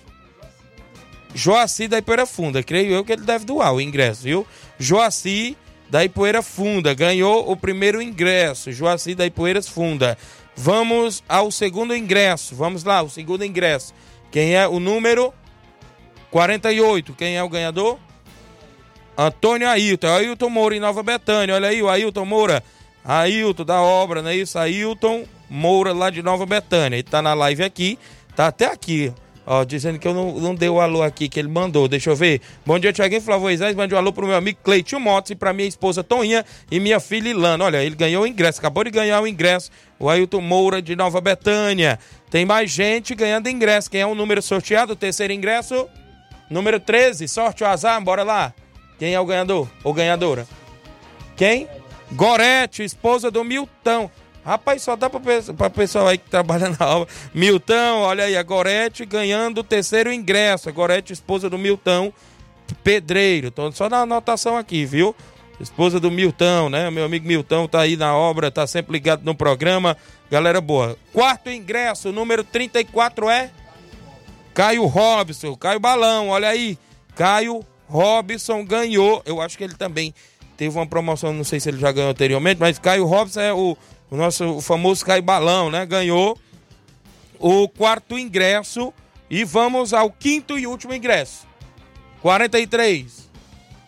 Joaci da Ipoeira Funda. Creio eu que ele deve doar o ingresso, viu? Joaci da Ipoeira Funda ganhou o primeiro ingresso. Joaci da Ipoeiras Funda. Vamos ao segundo ingresso. Vamos lá, o segundo ingresso. Quem é o número 48? Quem é o ganhador? Antônio Ailton. Ailton Moura em Nova Betânia. Olha aí o Ailton Moura. Ailton da obra, não é isso? Ailton Moura lá de Nova Betânia. Ele tá na live aqui. Tá até aqui. Ó, dizendo que eu não, não dei o alô aqui que ele mandou. Deixa eu ver. Bom dia, Tiaguinho Flávio Moisés. Mande um alô pro meu amigo Cleitinho Motos e pra minha esposa Toninha e minha filha Ilana. Olha, ele ganhou o ingresso. Acabou de ganhar o ingresso. O Ailton Moura de Nova Betânia. Tem mais gente ganhando ingresso. Quem é o número sorteado? Terceiro ingresso? Número 13. Sorte o azar. Bora lá. Quem é o ganhador ou ganhadora? Quem? Gorete, esposa do Milton. Rapaz, só dá pe- pra pessoal aí que trabalha na obra. Milton, olha aí, a Gorete ganhando o terceiro ingresso. A Gorete, esposa do Milton Pedreiro. Tô só na anotação aqui, viu? Esposa do Milton, né? Meu amigo Milton tá aí na obra, tá sempre ligado no programa. Galera boa. Quarto ingresso, número 34 é Caio Robson, Caio Balão, olha aí. Caio Robson ganhou. Eu acho que ele também teve uma promoção, não sei se ele já ganhou anteriormente, mas Caio Robson é o, o nosso famoso Caio Balão, né? Ganhou o quarto ingresso. E vamos ao quinto e último ingresso. 43.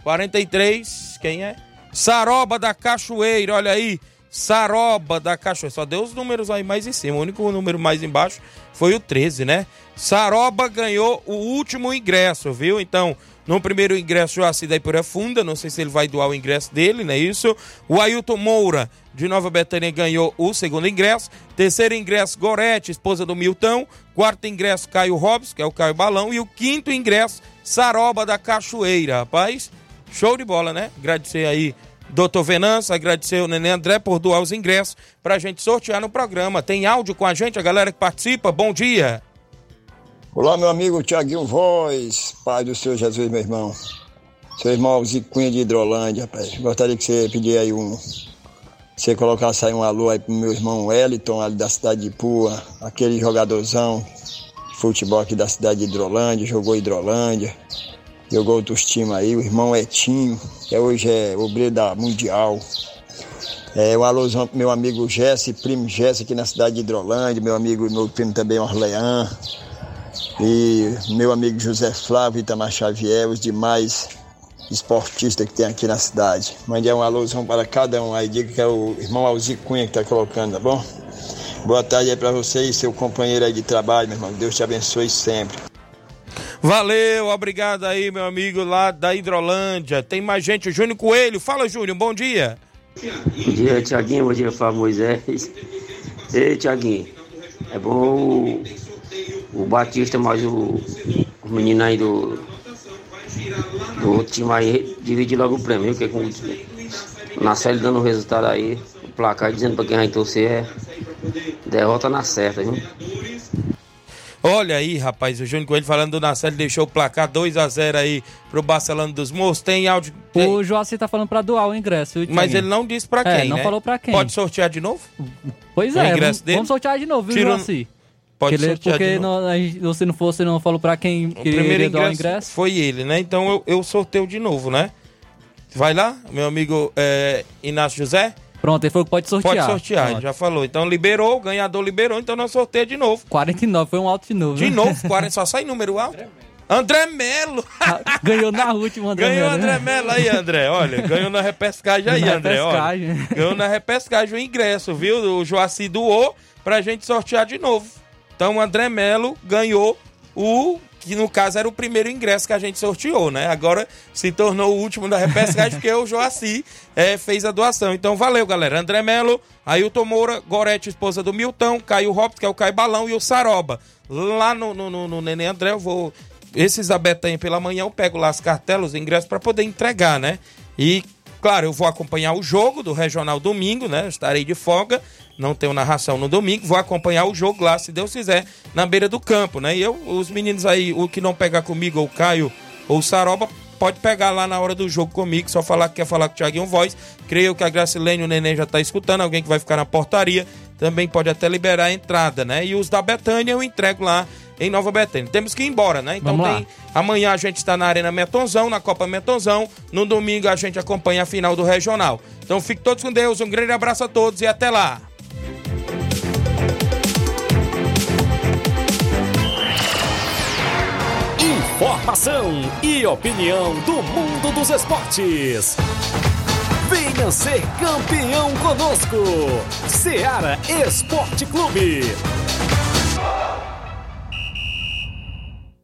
43, quem é? Saroba da Cachoeira, olha aí. Saroba da Cachoeira. Só deu os números aí mais em cima. O único número mais embaixo foi o 13, né? Saroba ganhou o último ingresso, viu? Então, no primeiro ingresso, Joaci da Ipura Funda. Não sei se ele vai doar o ingresso dele, não é isso? O Ailton Moura, de Nova Betânia, ganhou o segundo ingresso. Terceiro ingresso, Gorete, esposa do Milton. Quarto ingresso, Caio Robson, que é o Caio Balão. E o quinto ingresso, Saroba da Cachoeira, rapaz. Show de bola, né? Agradecer aí, doutor Venâncio, agradecer o Nenê André por doar os ingressos pra gente sortear no programa. Tem áudio com a gente, a galera que participa. Bom dia. Olá, meu amigo Tiaguinho Voz, pai do Senhor Jesus, meu irmão. Seu irmão Ziquinha de Hidrolândia, rapaz. Gostaria que você pedisse aí um. Você colocasse aí um alô aí pro meu irmão Wellington, ali da cidade de Pua, aquele jogadorzão de futebol aqui da cidade de Hidrolândia, jogou Hidrolândia, jogou outros times aí, o irmão Etinho, que hoje é obreiro da Mundial. É, um alôzão pro meu amigo Jesse, primo Jesse aqui na cidade de Hidrolândia, meu amigo, meu primo também Orlean. E meu amigo José Flávio Itamar Xavier, os demais esportistas que tem aqui na cidade. Mandei um alôzão para cada um aí, diga que é o irmão Alzi Cunha que está colocando, tá bom? Boa tarde aí para você e seu companheiro aí de trabalho, meu irmão. Deus te abençoe sempre. Valeu, obrigado aí, meu amigo lá da Hidrolândia. Tem mais gente, o Júnior Coelho. Fala, Júnior, bom dia. Bom dia, Tiaguinho. Bom dia, Flávio Moisés. Ei, Tiaguinho. É bom o, o Batista, mais o, o menino aí do, do outro time aí dividir logo o prêmio, viu? Que com, na série dando o resultado aí, o placar dizendo pra quem vai torcer é derrota na certa, viu? Olha aí, rapaz, o Júnior Coelho falando do Nacelli deixou o placar 2 a 0 aí pro Barcelona dos Moços. Tem áudio. tem- O Joaci tá falando pra doar o ingresso. viu, Mas ele não disse pra É, quem, não né? falou pra quem. Pode sortear de novo? Pois o é, ingresso vamos, dele? vamos sortear de novo, viu, Tira um- Joaci? Pode Porque sortear de Porque novo. não, a gente- você não você não falou pra quem O primeiro doar o ingresso, ingresso. foi ele, né? Então eu, eu sorteio de novo, né? Vai lá, meu amigo é, Inácio José? Pronto, ele falou que pode sortear. Pode sortear, Pronto. já falou. Então liberou, o ganhador liberou, então nós sorteia de novo. 49, foi um alto de novo. De né? novo, 40, só sai número alto. André Melo! Ganhou na última, André Ganhou o Melo, André né? Melo aí, André. Olha, ganhou na repescagem aí, Na André. Olha. repescagem. Ganhou na repescagem o ingresso, viu? O Joaci doou pra gente sortear de novo. Então o André Melo ganhou o que no caso era o primeiro ingresso que a gente sorteou, né? Agora se tornou o último da repescagem porque o Joaci é, fez a doação. Então valeu, galera. André Melo, Ailton Moura, Gorete, esposa do Milton, Caio Robson, que é o Caio Balão, e o Saroba. Lá no, no, no, no Neném André, eu vou. Esses da Betanha pela manhã, eu pego lá as cartelas, os ingressos para poder entregar, né? E, claro, eu vou acompanhar o jogo do Regional domingo, né? Estarei de folga, não tenho narração no domingo, vou acompanhar o jogo lá, se Deus quiser, na beira do campo, né? E eu, os meninos aí, o que não pegar comigo, ou o Caio ou o Saroba, pode pegar lá na hora do jogo comigo, só falar que quer falar com o Thiaguinho Voz. Creio que a Gracilene e o Neném já tá escutando, alguém que vai ficar na portaria, também pode até liberar a entrada, né? E os da Betânia eu entrego lá em Nova Betânia. Temos que ir embora, né? Então Vamos lá. tem amanhã a gente está na Arena Metonzão, na Copa Metonzão. No domingo a gente acompanha a final do Regional. Então fiquem todos com Deus, um grande abraço a todos e até lá. Informação e opinião do mundo dos esportes. Venha ser campeão conosco. Seara Esporte Clube.